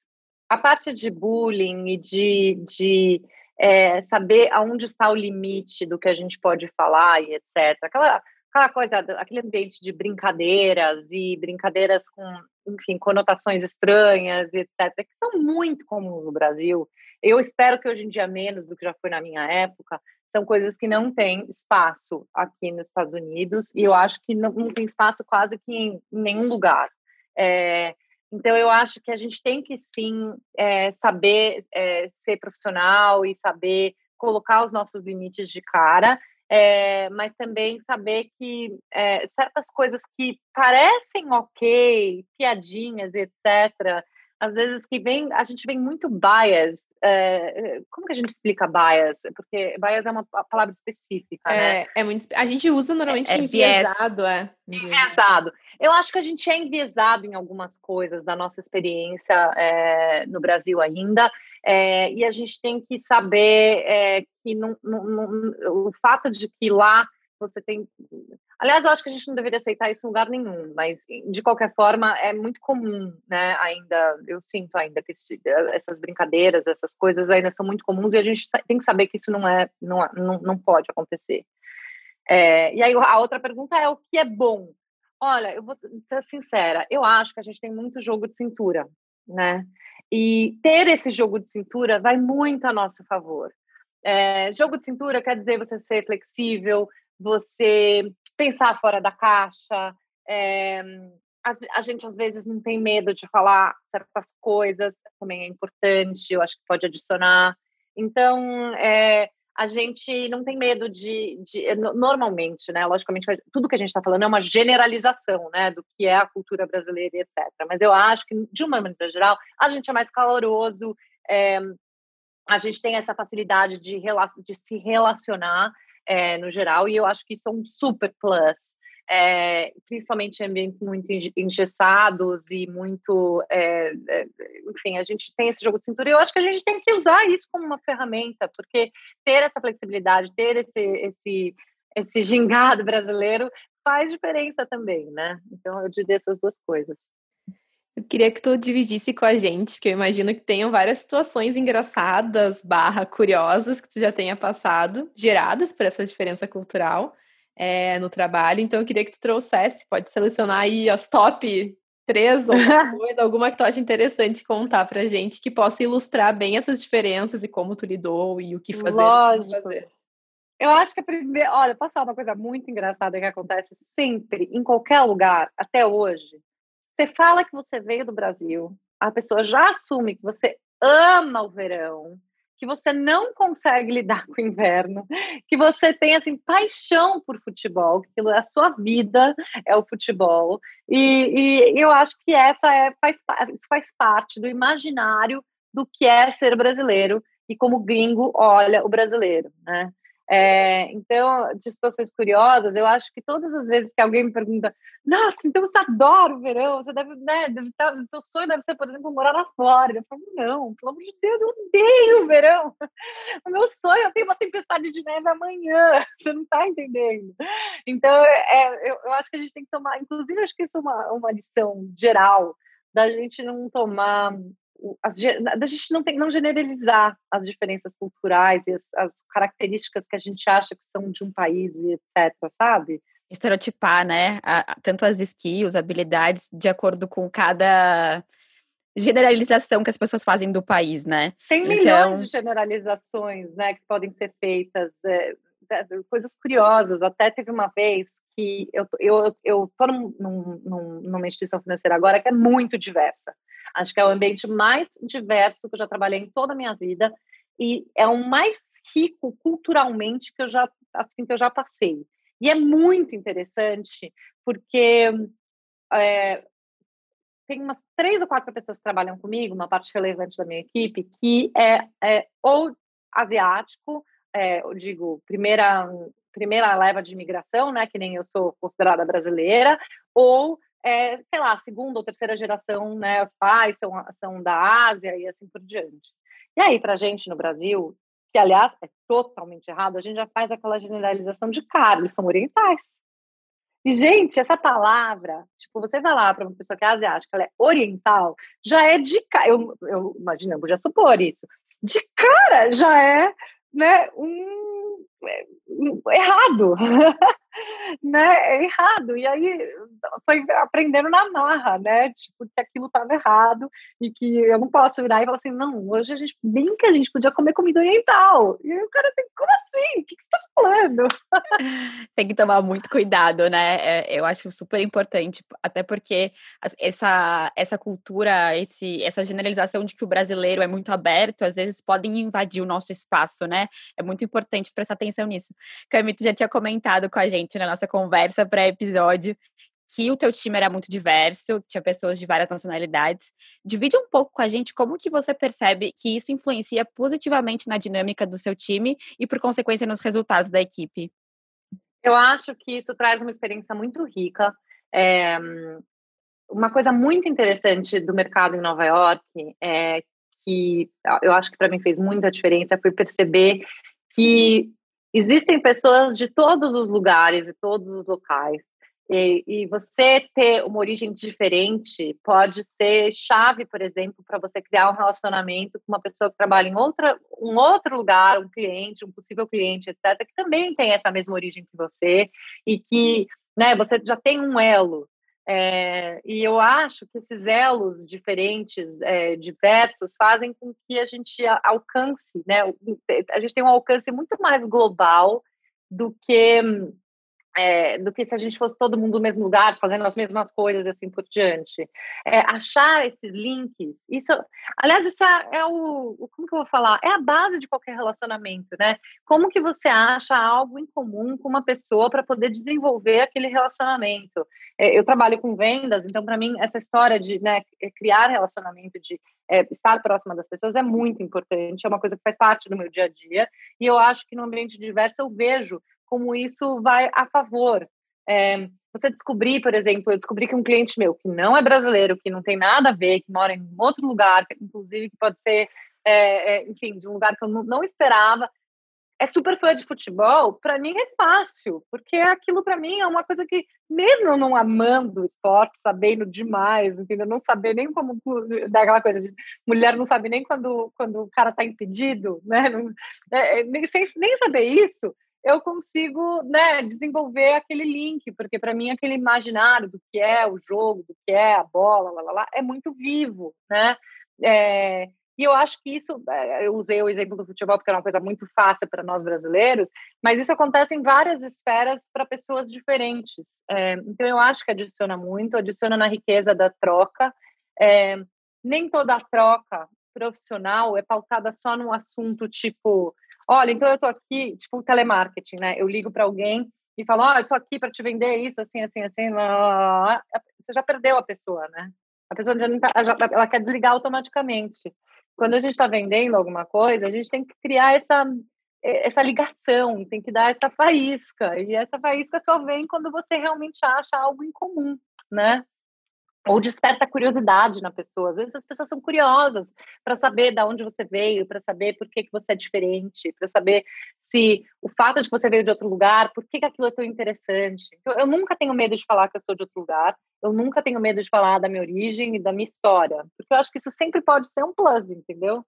a parte de bullying e de, de é, saber aonde está o limite do que a gente pode falar e etc. Aquela, aquela coisa, aquele ambiente de brincadeiras e brincadeiras com, enfim, conotações estranhas e etc., que são muito comuns no Brasil. Eu espero que hoje em dia menos do que já foi na minha época, são coisas que não têm espaço aqui nos Estados Unidos e eu acho que não, não tem espaço quase que em, nenhum lugar. É, então eu acho que a gente tem que sim é, saber é, ser profissional e saber colocar os nossos limites de cara, é, mas também saber que é, certas coisas que parecem ok, piadinhas, etc., às vezes que vem, a gente vem muito bias. É, como que a gente explica bias? Porque bias é uma palavra específica,
é,
né?
É muito, a gente usa normalmente é, é enviesado, é.
Enviesado. Eu acho que a gente é enviesado em algumas coisas da nossa experiência é, no Brasil ainda, é, e a gente tem que saber é, que não, não, não, o fato de que lá você tem. Aliás, eu acho que a gente não deveria aceitar isso em lugar nenhum, mas de qualquer forma é muito comum, né? Ainda, eu sinto ainda que essas brincadeiras, essas coisas ainda são muito comuns e a gente tem que saber que isso não é, não, não, não pode acontecer. É, e aí a outra pergunta é o que é bom? Olha, eu vou ser sincera, eu acho que a gente tem muito jogo de cintura, né? E ter esse jogo de cintura vai muito a nosso favor. É, jogo de cintura quer dizer você ser flexível, você pensar fora da caixa. É, a, a, gente às vezes não tem medo de falar certas coisas, também é importante, eu acho que pode adicionar. Então, é, a gente não tem medo de, de normalmente, né? Logicamente, tudo que a gente está falando é uma generalização, né, do que é a cultura brasileira, etc. Mas eu acho que, de uma maneira geral, a gente é mais caloroso, é, a gente tem essa facilidade de, de se relacionar é, no geral, e eu acho que isso é um super plus é, principalmente em ambientes muito engessados e muito. É, é, enfim, a gente tem esse jogo de cintura e eu acho que a gente tem que usar isso como uma ferramenta, porque ter essa flexibilidade, ter esse, esse, esse gingado brasileiro faz diferença também, né? Então eu diria essas duas coisas.
Eu queria que tu dividisse com a gente, porque eu imagino que tenham várias situações engraçadas, barra curiosas, que tu já tenha passado, geradas por essa diferença cultural é, no trabalho. Então, eu queria que tu trouxesse, pode selecionar aí as top três ou coisa, alguma que tu acha interessante contar pra gente, que possa ilustrar bem essas diferenças e como tu lidou e o que fazer.
Lógico. Fazer. Eu acho que a primeira. Olha, posso falar uma coisa muito engraçada que acontece sempre, em qualquer lugar, até hoje. Você fala que você veio do Brasil, a pessoa já assume que você ama o verão, que você não consegue lidar com o inverno, que você tem assim paixão por futebol, que aquilo é a sua vida, é o futebol. E, e eu acho que essa é, faz, faz parte do imaginário do que é ser brasileiro e como gringo olha o brasileiro, né? É, então, de situações curiosas, eu acho que todas as vezes que alguém me pergunta, nossa, então você adora o verão, você deve, né, deve estar, seu sonho deve ser, por exemplo, morar na Flórida. Eu falo, não, pelo amor de Deus, eu odeio o verão. O meu sonho, eu tenho uma tempestade de neve amanhã, você não está entendendo. Então, é, eu, eu, acho que a gente tem que tomar, inclusive, acho que isso é uma, uma lição geral, da gente não tomar as, da gente não, tem, não generalizar as diferenças culturais e as, as, características que a gente acha que são de um país e etc, sabe?
Estereotipar, né? A, tanto as skills, habilidades, de acordo com cada generalização que as pessoas fazem do país, né?
Tem então... milhões de generalizações, né, que podem ser feitas, é, coisas curiosas. Até teve uma vez que eu, eu, eu tô num, num, numa instituição financeira agora que é muito diversa. Acho que é o ambiente mais diverso que eu já trabalhei em toda a minha vida e é o mais rico culturalmente que eu já assim que eu já passei. E é muito interessante porque é, tem umas três ou quatro pessoas que trabalham comigo, uma parte relevante da minha equipe, que é, é ou asiático, é, eu digo, primeira primeira leva de imigração, né, que nem eu sou considerada brasileira, ou, é, sei lá, segunda ou terceira geração, né, os pais são, são da Ásia e assim por diante. E aí, para a gente no Brasil, que aliás é totalmente errado, a gente já faz aquela generalização de cara, eles são orientais. E, gente, essa palavra, tipo, você vai lá para uma pessoa que é asiática, ela é oriental, já é de cara, eu, eu imagino, eu já supor isso, de cara já é né, um, errado, né, é errado, e aí foi aprendendo na marra, né, tipo, que aquilo estava errado, e que eu não posso virar e falar assim, não, hoje a gente, bem que a gente podia comer comida oriental, e o cara assim, como assim, o que, que você tá falando?
Tem que tomar muito cuidado, né, é, eu acho super importante, até porque essa, essa cultura, esse, essa generalização de que o brasileiro é muito aberto, às vezes podem invadir o nosso espaço, né, é muito importante prestar atenção nisso. Camito já tinha comentado com a gente na nossa conversa pré-episódio que o teu time era muito diverso, tinha pessoas de várias nacionalidades. Divide um pouco com a gente como que você percebe que isso influencia positivamente na dinâmica do seu time e, por consequência, nos resultados da equipe.
Eu acho que isso traz uma experiência muito rica. É, uma coisa muito interessante do mercado em Nova York é que eu acho que para mim fez muita diferença foi perceber que existem pessoas de todos os lugares e todos os locais. E, e, você ter uma origem diferente pode ser chave, por exemplo, para você criar um relacionamento com uma pessoa que trabalha em outra, um outro lugar, um cliente, um possível cliente, etc., que também tem essa mesma origem que você e que né, você já tem um elo é, e eu acho que esses elos diferentes, é, diversos, fazem com que a gente alcance, né? A gente tem um alcance muito mais global do que é, do que se a gente fosse todo mundo no mesmo lugar, fazendo as mesmas coisas e assim por diante. É, achar esses links, isso, aliás, isso é, é, o, como que eu vou falar? É a base de qualquer relacionamento, né? Como que você acha algo em comum com uma pessoa para poder desenvolver aquele relacionamento? É, eu trabalho com vendas, então para mim essa história de né, criar relacionamento, de é, estar próxima das pessoas é muito importante, é uma coisa que faz parte do meu dia a dia, e eu acho que no ambiente diverso eu vejo como isso vai a favor. É, você descobrir, por exemplo, eu descobri que um cliente meu que não é brasileiro, que não tem nada a ver, que mora em outro lugar, inclusive que pode ser, é, é, enfim, de um lugar que eu não esperava, é super fã de futebol, para mim é fácil, porque aquilo para mim é uma coisa que, mesmo eu não amando esporte, sabendo demais, entendeu? Não saber nem como daquela coisa de mulher não sabe nem quando, quando o cara está impedido, né? Não, é, é, nem, sem, nem saber isso, eu consigo né, desenvolver aquele link, porque para mim aquele imaginário do que é o jogo, do que é a bola, lá, lá, lá é muito vivo, né? É, e eu acho que isso, é, eu usei o exemplo do futebol porque é uma coisa muito fácil para nós brasileiros, mas isso acontece em várias esferas para pessoas diferentes. É, então eu acho que adiciona muito, adiciona na riqueza da troca. É, nem toda troca profissional é pautada só num assunto tipo Olha, então eu estou aqui, tipo telemarketing, né? Eu ligo para alguém e falo, olha, eu estou aqui para te vender isso, assim, assim, assim. Você já perdeu a pessoa, né? A pessoa já, tá, já ela quer desligar automaticamente. Quando a gente está vendendo alguma coisa, a gente tem que criar essa essa ligação, tem que dar essa faísca. E essa faísca só vem quando você realmente acha algo em comum, né? Ou desperta curiosidade na pessoa. Às vezes as pessoas são curiosas para saber de onde você veio, para saber por que, que você é diferente, para saber se o fato de você veio de outro lugar, por que, que aquilo é tão interessante. Então, eu nunca tenho medo de falar que eu sou de outro lugar, eu nunca tenho medo de falar da minha origem e da minha história, porque eu acho que isso sempre pode ser um plus, entendeu?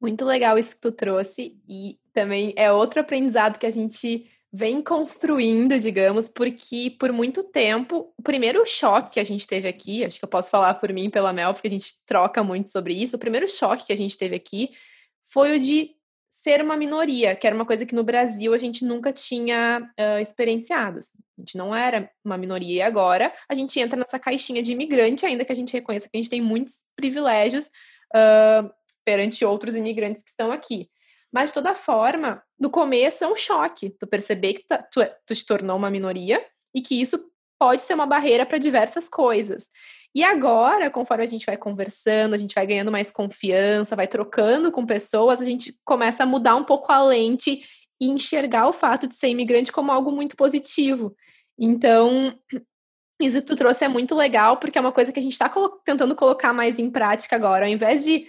Muito legal isso que tu trouxe, e também é outro aprendizado que a gente vem construindo, digamos, porque por muito tempo, o primeiro choque que a gente teve aqui, acho que eu posso falar por mim e pela Mel, porque a gente troca muito sobre isso, o primeiro choque que a gente teve aqui foi o de ser uma minoria, que era uma coisa que no Brasil a gente nunca tinha uh, experienciado. Assim. A gente não era uma minoria e agora a gente entra nessa caixinha de imigrante, ainda que a gente reconheça que a gente tem muitos privilégios uh, perante outros imigrantes que estão aqui. Mas, de toda forma, no começo é um choque tu perceber que tu, é, tu te tornou uma minoria e que isso pode ser uma barreira para diversas coisas. E agora, conforme a gente vai conversando, a gente vai ganhando mais confiança, vai trocando com pessoas, a gente começa a mudar um pouco a lente e enxergar o fato de ser imigrante como algo muito positivo. Então, isso que tu trouxe é muito legal, porque é uma coisa que a gente está colo tentando colocar mais em prática agora. Ao invés de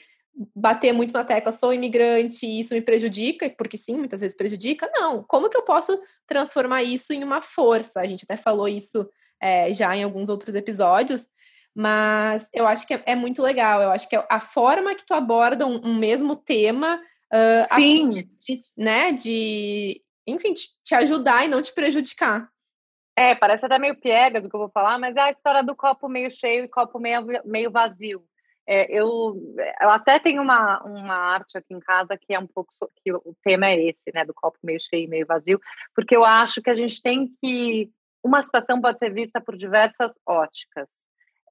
bater muito na tecla sou imigrante e isso me prejudica, porque sim, muitas vezes prejudica. Não, como que eu posso transformar isso em uma força? A gente até falou isso é, já em alguns outros episódios, mas eu acho que é, é, muito legal. Eu acho que a forma que tu aborda um, um mesmo tema, uh, sim. De, de, né, de, enfim, te, te ajudar e não te prejudicar.
É, parece até meio piegas o que eu vou falar, mas é a história do copo meio cheio e copo meio, meio vazio. É, eu, eu até tenho uma, uma arte aqui em casa que é um pouco que o tema é esse, né, do copo meio cheio e meio vazio, porque eu acho que a gente tem que uma situação pode ser vista por diversas óticas.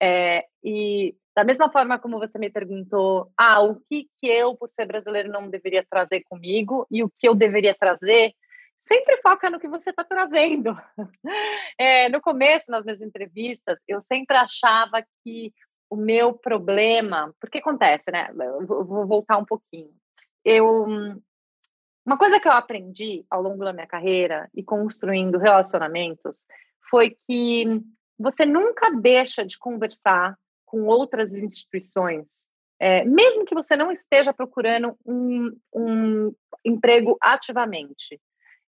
É, e da mesma forma como você me perguntou, ah, o que que eu, por ser brasileiro, não deveria trazer comigo e o que eu deveria trazer, sempre foca no que você está trazendo. É, no começo, nas minhas entrevistas, eu sempre achava que o meu problema, porque acontece, né? Eu vou voltar um pouquinho. Eu uma coisa que eu aprendi ao longo da minha carreira e construindo relacionamentos foi que você nunca deixa de conversar com outras instituições, é, mesmo que você não esteja procurando um, um emprego ativamente.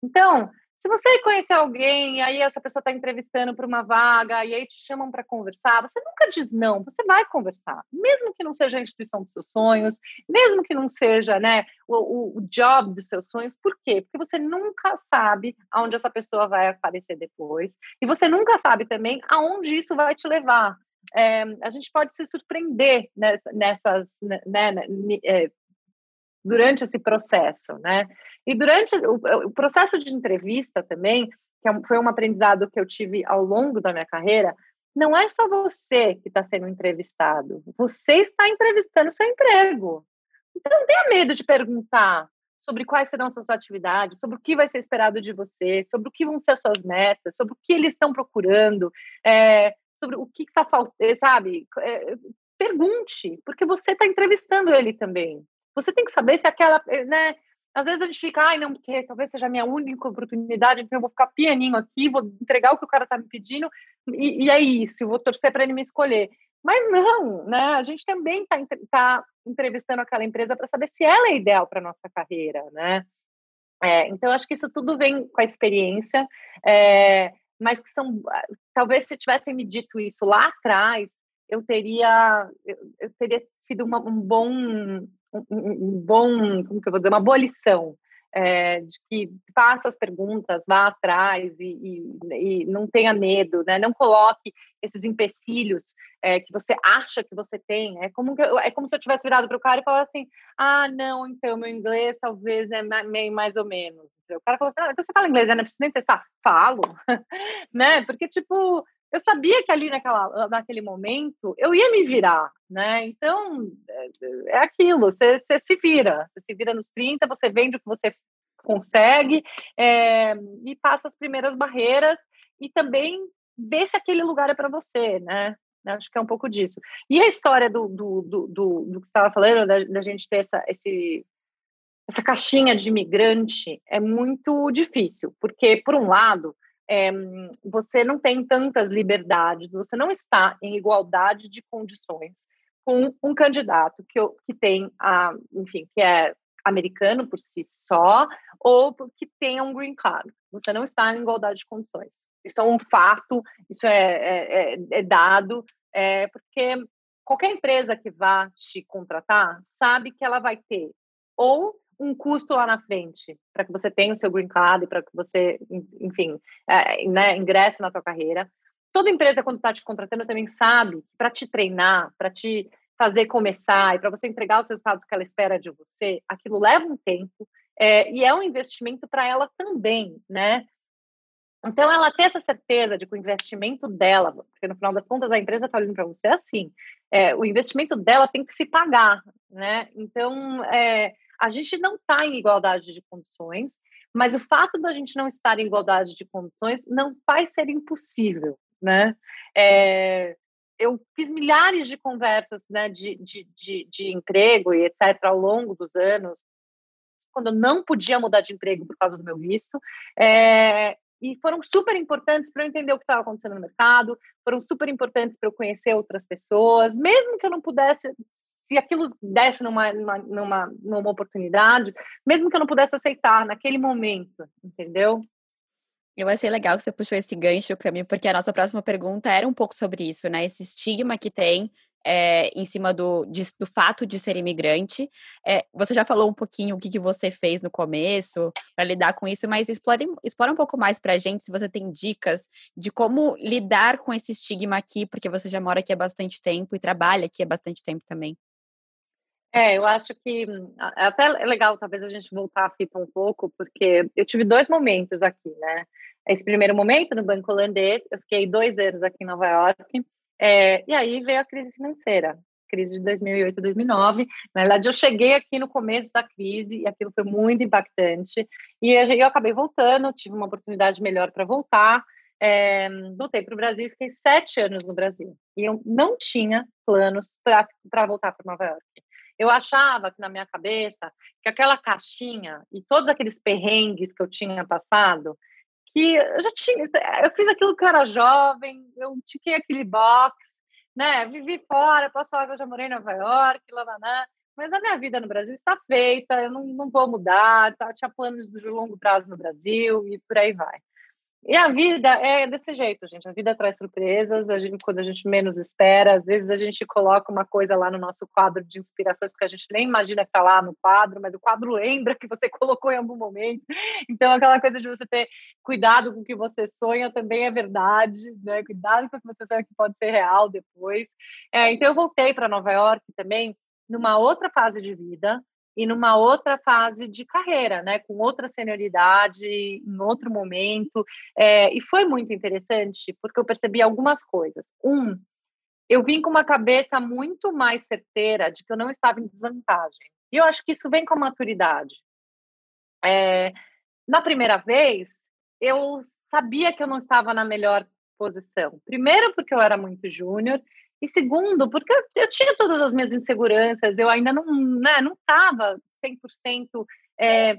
Então, se você conhecer alguém, e aí essa pessoa está entrevistando para uma vaga, e aí te chamam para conversar, você nunca diz não, você vai conversar, mesmo que não seja a instituição dos seus sonhos, mesmo que não seja né, o, o job dos seus sonhos, por quê? Porque você nunca sabe aonde essa pessoa vai aparecer depois, e você nunca sabe também aonde isso vai te levar. É, a gente pode se surpreender nessas, né, né, é, durante esse processo, né? E durante o, o processo de entrevista também, que é foi um aprendizado que eu tive ao longo da minha carreira, não é só você que está sendo entrevistado, você está entrevistando seu emprego. Então, não tenha medo de perguntar sobre quais serão suas atividades, sobre o que vai ser esperado de você, sobre o que vão ser as suas metas, sobre o que eles estão procurando, é, sobre o que está faltando, sabe? É, pergunte, porque você está entrevistando ele também. Você tem que saber se aquela, né? Às vezes a gente fica, ai, não, porque talvez seja a minha única oportunidade, então eu vou ficar pianinho aqui, vou entregar o que o cara está me pedindo, e, e, é isso, eu vou torcer para ele me escolher. Mas não, né? A gente também está tá entrevistando aquela empresa para saber se ela é ideal para nossa carreira, né? É, então, acho que isso tudo vem com a experiência, é, mas que são, talvez se tivessem me dito isso lá atrás, eu teria, eu, eu teria sido uma, um bom, um, bom, como que eu vou dizer, uma boa lição, é, de que faça as perguntas, vá atrás e, e, e, não tenha medo, né? Não coloque esses empecilhos é, que você acha que você tem. É como, eu, é como se eu tivesse virado para o cara e falasse assim: ah, não, então meu inglês talvez é meio mais ou menos. O cara falou assim: ah, então você fala inglês, né? Não precisa nem testar. Falo, né? Porque, tipo, eu sabia que ali naquela, naquele momento eu ia me virar, né? Então, é, é aquilo, você, você, se vira, você se vira nos 30, você vende o que você consegue é, e passa as primeiras barreiras e também vê se aquele lugar é para você, né? Acho que é um pouco disso. E a história do, do, do, do, do que você estava falando, da, da, gente ter essa, esse, essa caixinha de imigrante, é muito difícil, porque, por um lado, é, você não tem tantas liberdades, você não está em igualdade de condições com um candidato que, que tem, a, enfim, que é americano por si só, ou que tenha um green card. Você não está em igualdade de condições. Isso é um fato, isso é, é, é, é dado, é, porque qualquer empresa que vá te contratar sabe que ela vai ter ou um custo lá na frente para que você tenha o seu green card, para que você, enfim, é, né, ingresse na tua carreira. Toda empresa, quando está te contratando, também sabe para te treinar, para te fazer começar e para você entregar os resultados que ela espera de você, aquilo leva um tempo é, e é um investimento para ela também, né? Então, ela tem essa certeza de que o investimento dela, porque no final das contas a empresa está olhando para você assim, é, o investimento dela tem que se pagar, né? Então, é, a gente não está em igualdade de condições, mas o fato da gente não estar em igualdade de condições não faz ser impossível, né? É, eu fiz milhares de conversas né, de, de, de, de, emprego e etc. ao longo dos anos, quando eu não podia mudar de emprego por causa do meu visto, é, e foram super importantes para eu entender o que estava acontecendo no mercado, foram super importantes para eu conhecer outras pessoas, mesmo que eu não pudesse se aquilo desse numa, numa, numa, numa oportunidade, mesmo que eu não pudesse aceitar naquele momento, entendeu?
Eu achei legal que você puxou esse gancho, Cami, porque a nossa próxima pergunta era um pouco sobre isso, né? Esse estigma que tem é, em cima do, de, do fato de ser imigrante. É, você já falou um pouquinho o que, que você fez no começo para lidar com isso, mas explore, explore um pouco mais para a gente se você tem dicas de como lidar com esse estigma aqui, porque você já mora aqui há bastante tempo e trabalha aqui há bastante tempo também.
É, eu acho que é até é legal talvez a gente voltar a fita um pouco, porque eu tive dois momentos aqui, né? Esse primeiro momento no Banco Holandês, eu fiquei dois anos aqui em Nova York, é, e aí veio a crise financeira, crise de 2008, 2009. Na verdade, eu cheguei aqui no começo da crise e aquilo foi muito impactante. E eu acabei voltando, tive uma oportunidade melhor para voltar. É, voltei para o Brasil, fiquei sete anos no Brasil. E eu não tinha planos para voltar para Nova York. Eu achava que na minha cabeça que aquela caixinha e todos aqueles perrengues que eu tinha passado, que eu já tinha, eu fiz aquilo que eu era jovem, eu tiquei aquele box, né? Vivi fora, posso falar que eu já morei em Nova York, lá, mas a minha vida no Brasil está feita, eu não, não vou mudar, tá? tinha planos de longo prazo no Brasil e por aí vai. E a vida é desse jeito, gente. A vida traz surpresas, a gente, quando a gente menos espera. Às vezes a gente coloca uma coisa lá no nosso quadro de inspirações que a gente nem imagina que está lá no quadro, mas o quadro lembra que você colocou em algum momento. Então, aquela coisa de você ter cuidado com o que você sonha também é verdade, né? Cuidado com o que você sonha que pode ser real depois. É, então, eu voltei para Nova York também numa outra fase de vida, e numa outra fase de carreira, né, com outra senioridade, em outro momento, é, e foi muito interessante porque eu percebi algumas coisas. Um, eu vim com uma cabeça muito mais certeira de que eu não estava em desvantagem. E eu acho que isso vem com a maturidade. É, na primeira vez, eu sabia que eu não estava na melhor posição. Primeiro, porque eu era muito júnior, e segundo, porque eu, tinha todas as minhas inseguranças, eu ainda não né, não estava 100%, é,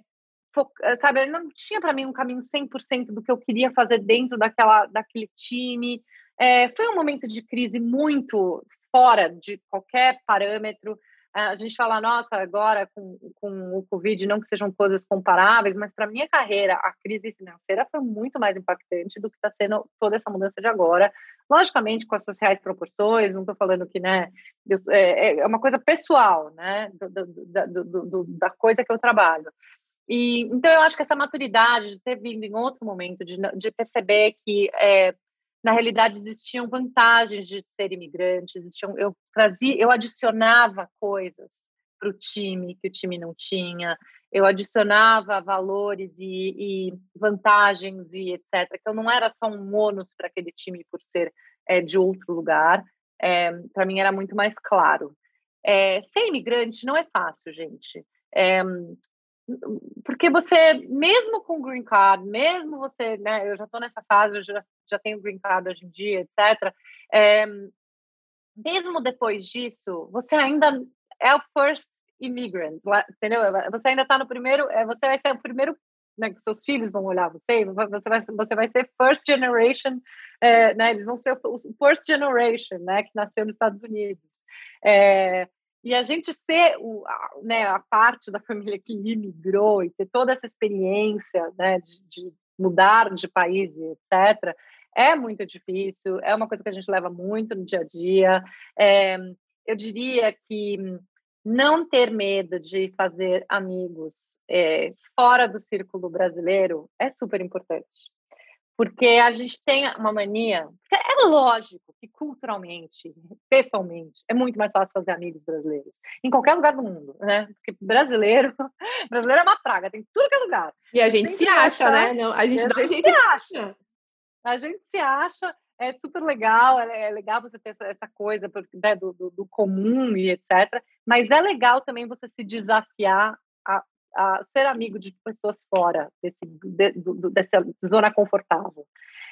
sabe, não tinha para mim um caminho 100% do que eu queria fazer dentro daquela, daquele time. É, foi um momento de crise muito fora de qualquer parâmetro a gente fala, nossa, agora com, com o Covid, não que sejam coisas comparáveis, mas para minha carreira, a crise financeira foi muito mais impactante do que está sendo toda essa mudança de agora. Logicamente, com as sociais proporções, não estou falando que, né, é, é uma coisa pessoal, né, do, do, do, da coisa que eu trabalho. E, então, eu acho que essa maturidade de ter vindo em outro momento, de, de perceber que é, na realidade existiam vantagens de ser imigrante, existiam, eu trazia, eu adicionava coisas para o time que o time não tinha, eu adicionava valores e, e, vantagens e etc. Eu não era só um ônus para aquele time por ser é, de outro lugar, é, para mim era muito mais claro. É, ser imigrante não é fácil, gente. É, porque você, mesmo com green card, mesmo você, né, eu já estou nessa fase, eu já, já tenho green card hoje em dia, etc. É, mesmo depois disso, você ainda é o first immigrant, entendeu? Você ainda está no primeiro, é, você vai ser o primeiro né, que seus filhos vão olhar você, você vai, você vai ser first generation, é, né, eles vão ser o first generation, né, que nasceu nos Estados Unidos. É, e a gente ser o, a, né, a parte da família que imigrou e ter toda essa experiência né, de, de mudar de país, etc., é muito difícil, é uma coisa que a gente leva muito no dia a dia. É, eu diria que não ter medo de fazer amigos é, fora do círculo brasileiro é super importante porque a gente tem uma mania, é lógico que culturalmente, pessoalmente, é muito mais fácil fazer amigos brasileiros, em qualquer lugar do mundo, né? Porque brasileiro, brasileiro é uma praga, tem tudo que é lugar.
E a gente se acha, né? Não, a gente,
a gente se acha. A gente se acha, é super legal, é, é legal você ter essa, essa coisa né, do, do, do comum e etc. Mas é legal também você se desafiar a ser amigo de pessoas fora desse, de, do, dessa zona confortável.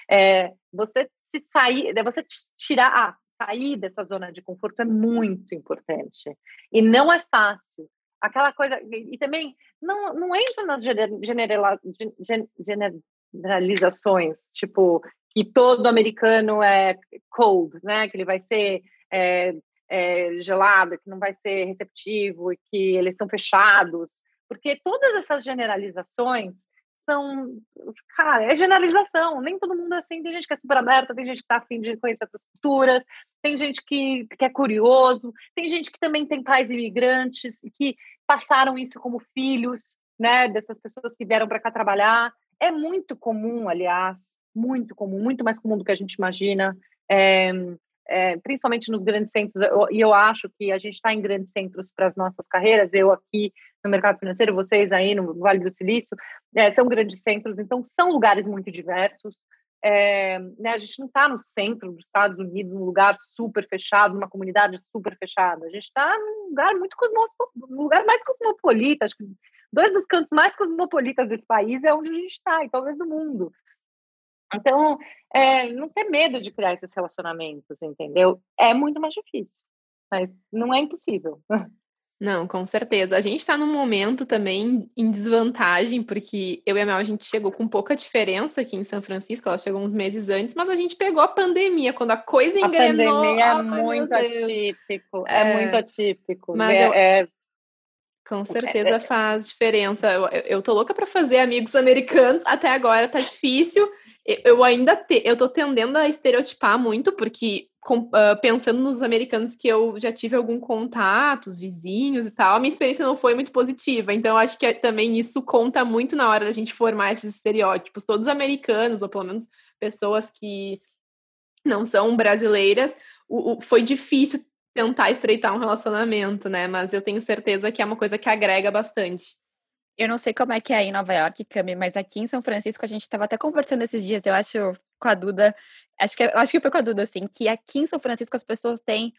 É, você se sair, você tirar, ah, sair dessa zona de conforto é muito importante. E não é fácil. Aquela coisa, e, também não, não entra nas generalizações, tipo, que todo americano é cold, né? Que ele vai ser é, é, gelado, que não vai ser receptivo, e que eles são fechados. Porque todas essas generalizações são, cara, é generalização. Nem todo mundo é assim. Tem gente que é super aberta, tem gente que está afim de conhecer outras culturas, tem gente que, que é curioso, tem gente que também tem pais imigrantes e que passaram isso como filhos, né, dessas pessoas que vieram para cá trabalhar. É muito comum, aliás, muito comum, muito mais comum do que a gente imagina. É, é, principalmente nos grandes centros, eu, e eu acho que a gente está em grandes centros para as nossas carreiras, eu aqui no mercado financeiro, vocês aí no Vale do Silício, é, são grandes centros, então são lugares muito diversos. É, né, a gente não está no centro dos Estados Unidos, num lugar super fechado, numa comunidade super fechada. A gente está num lugar muito cosmopolita, lugar mais cosmopolita. Acho que dois dos cantos mais cosmopolitas desse país é onde a gente está, e talvez do mundo. Então, é, não ter medo de criar esses relacionamentos, entendeu? É muito mais difícil, mas não é impossível.
Não, com certeza. A gente está num momento também em desvantagem, porque eu e a Mel, a gente chegou com pouca diferença aqui em São Francisco, ela chegou uns meses antes, mas a gente pegou a pandemia, quando a coisa engrenou.
A pandemia é muito atípico, é, é, muito atípico. Mas é, eu... é...
Com certeza faz diferença. Eu, eu tô louca para fazer amigos americanos, até agora tá difícil, eu ainda te, eu tô tendendo a estereotipar muito, porque com, uh, pensando nos americanos que eu já tive algum contato, os vizinhos e tal, a minha experiência não foi muito positiva. Então, acho que também isso conta muito na hora da gente formar esses estereótipos. Todos americanos, ou pelo menos pessoas que não são brasileiras, o, o, foi difícil tentar estreitar um relacionamento, né? Mas eu tenho certeza que é uma coisa que agrega bastante.
Eu não sei como é que é em Nova York, Cami, mas aqui em São Francisco a gente estava até conversando esses dias, eu acho, com a Duda, acho que, acho que foi com a Duda, assim, que aqui em São Francisco as pessoas têm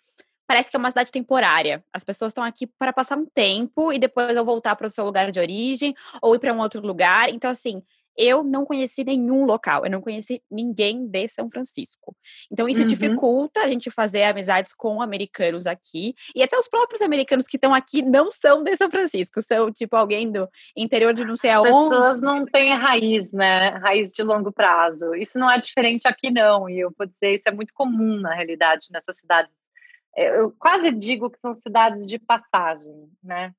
parece que é uma cidade temporária. As pessoas estão aqui para passar um tempo e depois ou voltar para o seu lugar de origem ou ir para um outro lugar. Então, assim, eu não conheci nenhum local, eu não conheci ninguém de São Francisco. Então, isso uhum. dificulta a gente fazer amizades com americanos aqui. E até os próprios americanos que estão aqui não são de São Francisco, são tipo alguém do interior de não sei aonde.
As pessoas não têm raiz, né? Raiz de longo prazo. Isso não é diferente aqui, não. E eu vou dizer, isso é muito comum na realidade nessas cidades. Eu quase digo que são cidades de passagem, né?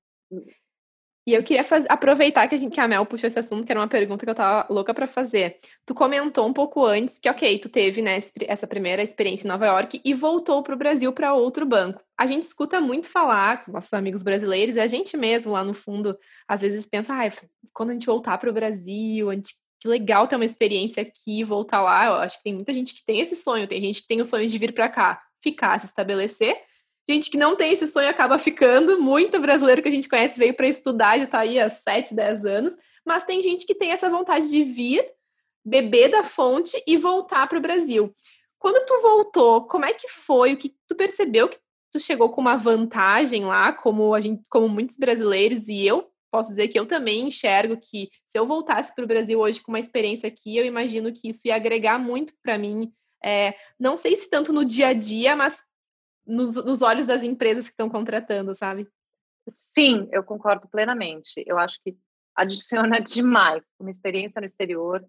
E eu queria faz... aproveitar que a, gente, que a Mel puxou esse assunto, que era uma pergunta que eu tava louca para fazer. Tu comentou um pouco antes que, ok, tu teve né, essa primeira experiência em Nova York e voltou para o Brasil para outro banco. A gente escuta muito falar com nossos amigos brasileiros, e a gente mesmo lá no fundo, às vezes pensa, ah, quando a gente voltar para o Brasil, a gente que legal ter uma experiência aqui, voltar lá. Eu acho que tem muita gente que tem esse sonho, tem gente que tem o sonho de vir para cá, ficar, se estabelecer. Gente que não tem esse sonho acaba ficando. Muito brasileiro que a gente conhece veio para estudar, já está aí há 7, 10 anos. Mas tem gente que tem essa vontade de vir, beber da fonte e voltar para o Brasil. Quando tu voltou, como é que foi? O que tu percebeu que tu chegou com uma vantagem lá, como a gente, como muitos brasileiros e eu posso dizer que eu também enxergo que se eu voltasse para o Brasil hoje com uma experiência aqui, eu imagino que isso ia agregar muito para mim. É, não sei se tanto no dia a dia, mas nos, nos olhos das empresas que estão contratando, sabe?
Sim, eu concordo plenamente. Eu acho que adiciona demais uma experiência no exterior,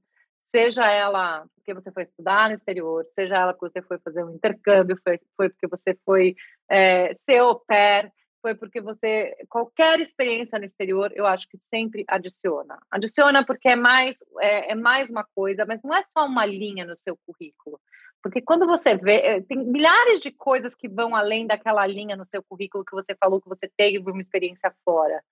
seja ela porque você foi estudar no exterior, seja ela porque você foi fazer um intercâmbio, foi, foi porque você foi é, ser au pair, foi porque você qualquer experiência no exterior eu acho que sempre adiciona adiciona porque é mais é, é mais uma coisa mas não é só uma linha no seu currículo porque quando você vê, eh, tem milhares de coisas que vão além daquela linha no seu currículo que você falou que você teve uma experiência fora.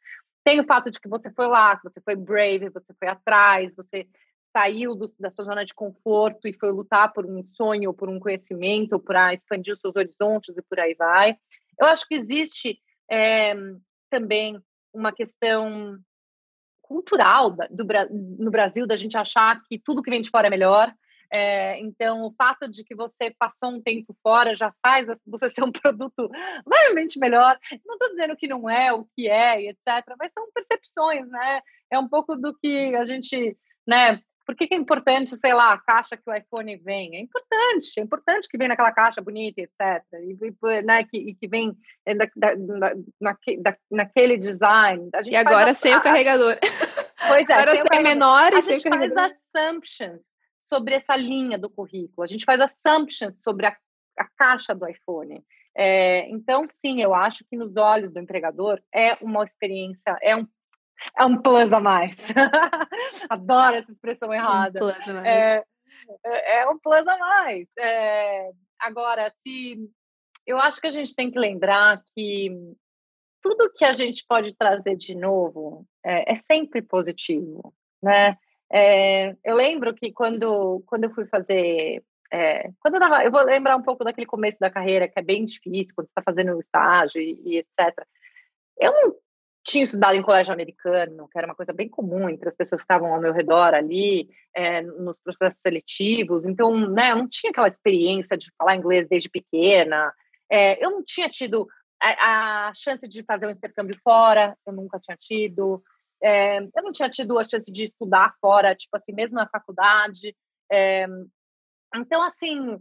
Tem o fato de que você foi lá, que você foi brave, você foi atrás, você saiu do, da sua zona de conforto e foi lutar por um sonho, por um conhecimento, para expandir os seus horizontes e por aí vai. Eu acho que existe é, também uma questão cultural do, no Brasil da gente achar que tudo que vem de fora é melhor é, então, o fato de que você passou um tempo fora já faz você ser um produto levemente melhor. Não estou dizendo que não é, o que é, etc., mas são percepções, né? É um pouco do que a gente, né? Por que, que é importante, sei lá, a caixa que o iPhone vem? É importante, é importante que vem naquela caixa bonita, etc. E, né, que, e que vem eh, da, da, da, da, naquele design.
e agora a, sem o carregador.
Pois é,
agora sem menor e sem
o carregador. A gente faz assumptions sobre essa linha do currículo, a gente faz assumptions sobre a, a caixa do iPhone. É, então, sim, eu acho que nos olhos do empregador é uma experiência, é um, é um plus a mais. Adoro essa expressão errada. Um plus a mais. É, é, é um plus a mais. É, agora, se eu acho que a gente tem que lembrar que tudo que a gente pode trazer de novo é, é sempre positivo, né? É, eu lembro que quando, quando eu fui fazer. É, quando eu, tava, eu vou lembrar um pouco daquele começo da carreira, que é bem difícil, quando você está fazendo estágio e, e, etc. Eu não tinha estudado em colégio americano, que era uma coisa bem comum entre as pessoas que estavam ao meu redor ali, é, nos processos seletivos. Então, né, eu não tinha aquela experiência de falar inglês desde pequena. É, eu não tinha tido a, a, chance de fazer um intercâmbio fora, eu nunca tinha tido. É, eu não tinha tido a chance de estudar fora, tipo assim, mesmo na faculdade. É, então, assim,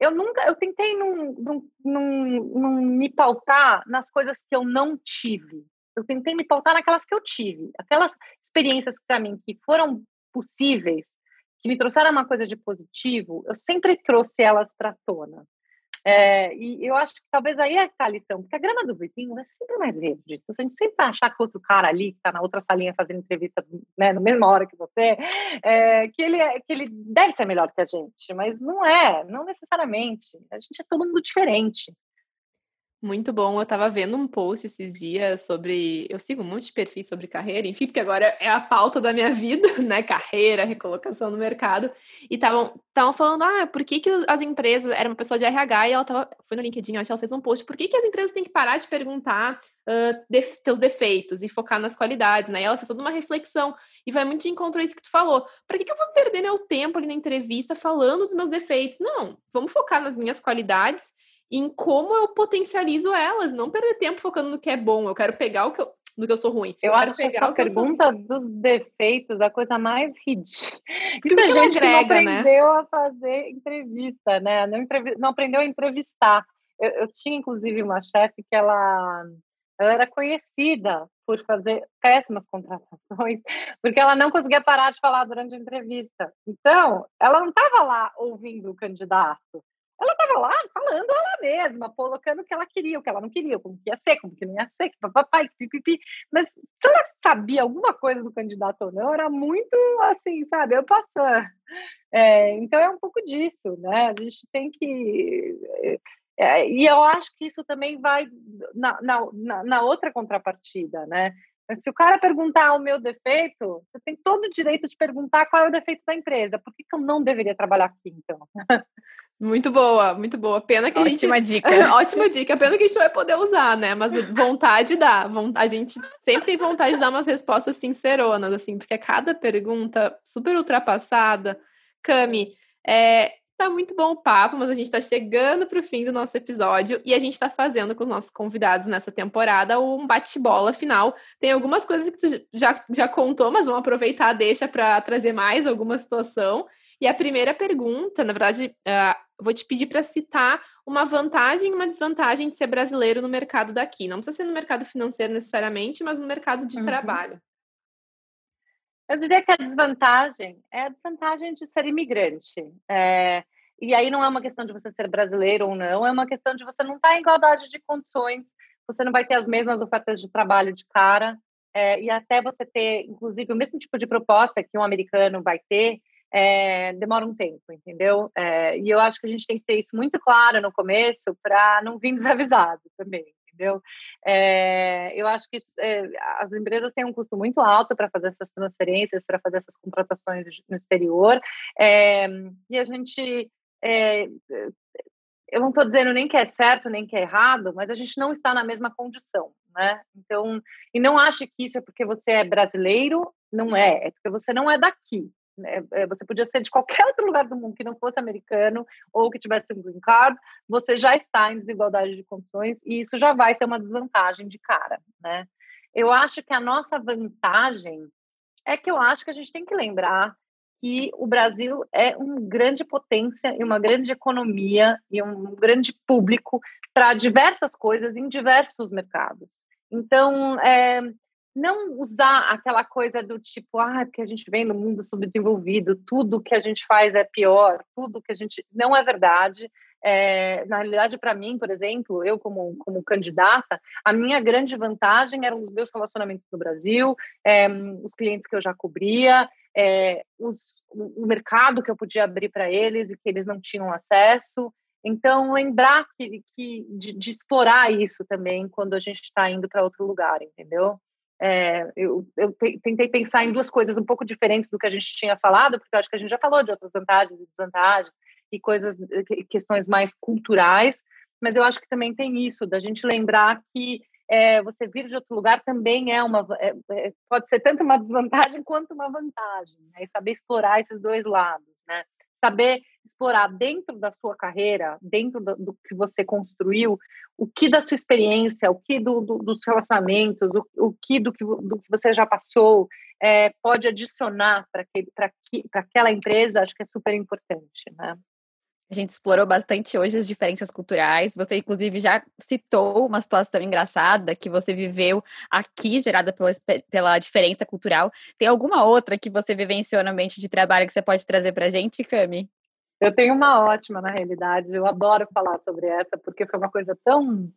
eu nunca, eu tentei não, não, não, me pautar nas coisas que eu não tive. Eu tentei me pautar naquelas que eu tive. Aquelas experiências para mim que foram possíveis, que me trouxeram uma coisa de positivo, eu sempre trouxe elas para tona. É, e eu acho que talvez aí é a lição, porque a grama do vizinho vai ser sempre mais verde. Então, se a gente sempre achar que outro cara ali, que está na outra salinha fazendo entrevista né, na mesma hora que você, é, que, ele é, que ele deve ser melhor que a gente, mas não é, não necessariamente. A gente é todo mundo diferente.
Muito bom. Eu estava vendo um post esses dias sobre. Eu sigo um monte de perfis sobre carreira, enfim, porque agora é a pauta da minha vida, né? Carreira, recolocação no mercado. E estavam falando, ah, por que, que as empresas. Era uma pessoa de RH e ela tava. Foi no LinkedIn, acho que ela fez um post. Por que, que as empresas têm que parar de perguntar uh, teus defeitos e focar nas qualidades, né? E ela fez toda uma reflexão. E vai muito de encontro a isso que tu falou. Para que, que eu vou perder meu tempo ali na entrevista falando dos meus defeitos? Não, vamos focar nas minhas qualidades em como eu potencializo elas, não perder tempo focando no que é bom. Eu quero pegar o que eu, no que eu sou ruim.
Eu,
eu
acho essa a pergunta dos defeitos a coisa mais ridícula. Isso
é
gente
agrega,
não né? aprendeu né? a fazer entrevista, né? Não, entrev... não aprendeu a entrevistar. Eu, eu tinha, inclusive, uma chefe que ela, ela era conhecida por fazer péssimas contratações, porque ela não conseguia parar de falar durante a entrevista. Então, ela não estava lá ouvindo o candidato, ela estava lá falando ela mesma, colocando o que ela queria, o que ela não queria, como que ia ser, como que não ia ser, papai, pipipi. Mas se ela sabia alguma coisa do candidato ou não, era muito assim, sabe? Eu passo. É, então é um pouco disso, né? A gente tem que. É, e eu acho que isso também vai na, na, na outra contrapartida, né? Se o cara perguntar o meu defeito, você tem todo o direito de perguntar qual é o defeito da empresa. Por que, que eu não deveria trabalhar aqui, então?
Muito boa, muito boa. Pena que
Ótima
a gente.
Ótima dica.
Ótima dica. Pena que a gente não vai poder usar, né? Mas vontade dá. A gente sempre tem vontade de dar umas respostas sinceronas, assim, porque cada pergunta super ultrapassada. Cami, é, tá muito bom o papo, mas a gente tá chegando pro fim do nosso episódio e a gente tá fazendo com os nossos convidados nessa temporada um bate-bola final. Tem algumas coisas que tu já, já contou, mas vamos aproveitar, deixa para trazer mais alguma situação. E a primeira pergunta, na verdade, uh, vou te pedir para citar uma vantagem e uma desvantagem de ser brasileiro no mercado daqui. Não precisa ser no mercado financeiro necessariamente, mas no mercado de uhum. trabalho.
Eu diria que a desvantagem é a desvantagem de ser imigrante. É, e aí não é uma questão de você ser brasileiro ou não, é uma questão de você não estar em igualdade de condições, você não vai ter as mesmas ofertas de trabalho de cara, é, e até você ter, inclusive, o mesmo tipo de proposta que um americano vai ter, é, demora um tempo, entendeu? É, e eu acho que a gente tem que ter isso muito claro no começo para não vir desavisado também, entendeu? É, eu acho que as empresas têm um custo muito alto para fazer essas transferências, para fazer essas contratações no exterior, e a gente eu não estou dizendo nem que é certo nem que é errado, mas a gente não está na mesma condição, né? Então, e não ache que isso é porque você é brasileiro, não é, é porque você não é daqui, você podia ser de qualquer outro lugar do mundo que não fosse americano ou que tivesse um green card, você já está em desigualdade de condições e isso já vai ser uma desvantagem de cara, né? Eu acho que a nossa vantagem é que eu acho que a gente tem que lembrar que o Brasil é uma grande potência e uma grande economia e um grande público para diversas coisas em diversos mercados. Então, é, não usar aquela coisa do tipo, ah, porque a gente vem no mundo subdesenvolvido, tudo que a gente faz é pior, tudo que a gente. Não é verdade. É, na realidade, para mim, por exemplo, eu como, como candidata, a minha grande vantagem eram os meus relacionamentos no Brasil, é, os clientes que eu já cobria, é, os, o mercado que eu podia abrir para eles e que eles não tinham acesso. Então, lembrar que, que de, de explorar isso também quando a gente está indo para outro lugar, entendeu? É, eu, eu, tentei pensar em duas coisas um pouco diferentes do que a gente tinha falado, porque eu acho que a gente já falou de outras vantagens e desvantagens e coisas, questões mais culturais, mas eu acho que também tem isso, da gente lembrar que é, você vir de outro lugar também é uma é pode ser tanto uma desvantagem quanto uma vantagem, né? E saber explorar esses dois lados, né? saber explorar dentro da sua carreira, dentro do, do, que você construiu, o que da sua experiência, o que do, do, dos relacionamentos, o, o que do, que do que você já passou é, pode adicionar para aquela empresa, acho que é super importante, né?
A gente explorou bastante hoje as diferenças culturais. Você, inclusive, já citou uma situação engraçada que você viveu aqui, gerada pela, pela diferença cultural. Tem alguma outra que você vivenciou no ambiente de trabalho que você pode trazer para a gente, Cami?
Eu tenho uma ótima, na realidade. Eu adoro falar sobre essa, porque foi uma coisa tão.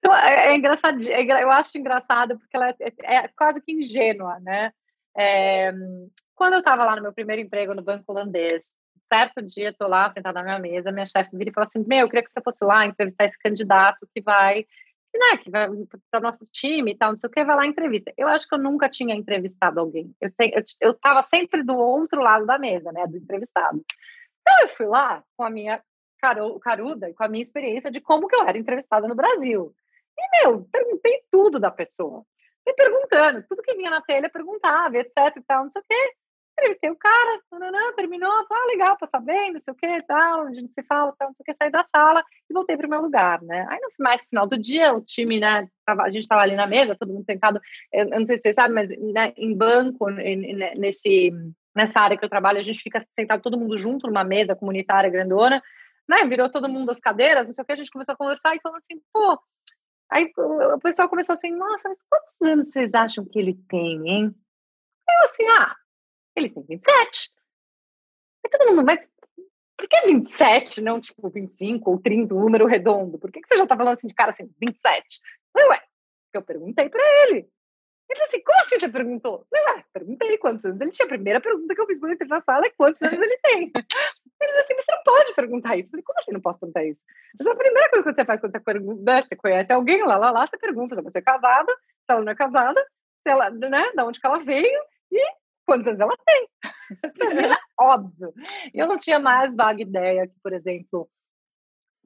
tão é, é engraçado, é, eu acho engraçado porque ela é, é, é quase que ingênua, né? É, quando eu estava lá no meu primeiro emprego no banco holandês, certo dia, tô lá sentada na minha mesa, minha chefe vira e fala assim: Meu, eu queria que você fosse lá entrevistar esse candidato que vai, né, que vai para o nosso time e tal, não sei o que, vai lá entrevista. Eu acho que eu nunca tinha entrevistado alguém. Eu, te, eu, eu tava sempre do outro lado da mesa, né, do entrevistado. Então eu fui lá com a minha caro, caruda e com a minha experiência de como que eu era entrevistada no Brasil. E, meu, perguntei tudo da pessoa. Fui perguntando, tudo que vinha na telha perguntava, etc e tal, não sei o quê entrevistei o cara, não, terminou, ah, legal, passar bem, não sei o que, tal, a gente se fala, tal, não sei o que, saí da sala e voltei para o meu lugar, né? Aí no mais final do dia, o time, né, tava, a gente estava ali na mesa, todo mundo sentado, eu, eu, não sei se vocês sabem, mas né, em banco, nesse, nessa área que eu trabalho, a gente fica sentado todo mundo junto numa mesa comunitária grandona, né, virou todo mundo as cadeiras, não sei o que, a gente começou a conversar e falou assim, pô, aí o pessoal começou assim, nossa, mas quantos anos vocês acham que ele tem, hein? Eu assim, ah, ele tem 27. Aí todo mundo, mas por que 27, não tipo 25 ou 30, um número redondo? Por que, que você já tá falando assim de cara assim, 27? Eu, ué, eu perguntei para ele. Ele disse assim, como assim você perguntou? Eu, ué, perguntei quantos anos ele tinha. A primeira pergunta que eu fiz quando entrei na sala é quantos anos ele tem. Ele disse assim, você não pode perguntar isso. Eu falei, como assim não posso perguntar isso? Mas a primeira coisa que você faz quando você pergunta, né, você conhece alguém, lá, lá, lá, você pergunta se você é casada, se ela não é casada, se ela, né, da onde que ela veio, e quantas ela tem. óbvio. Eu não tinha mais vaga ideia que, por exemplo,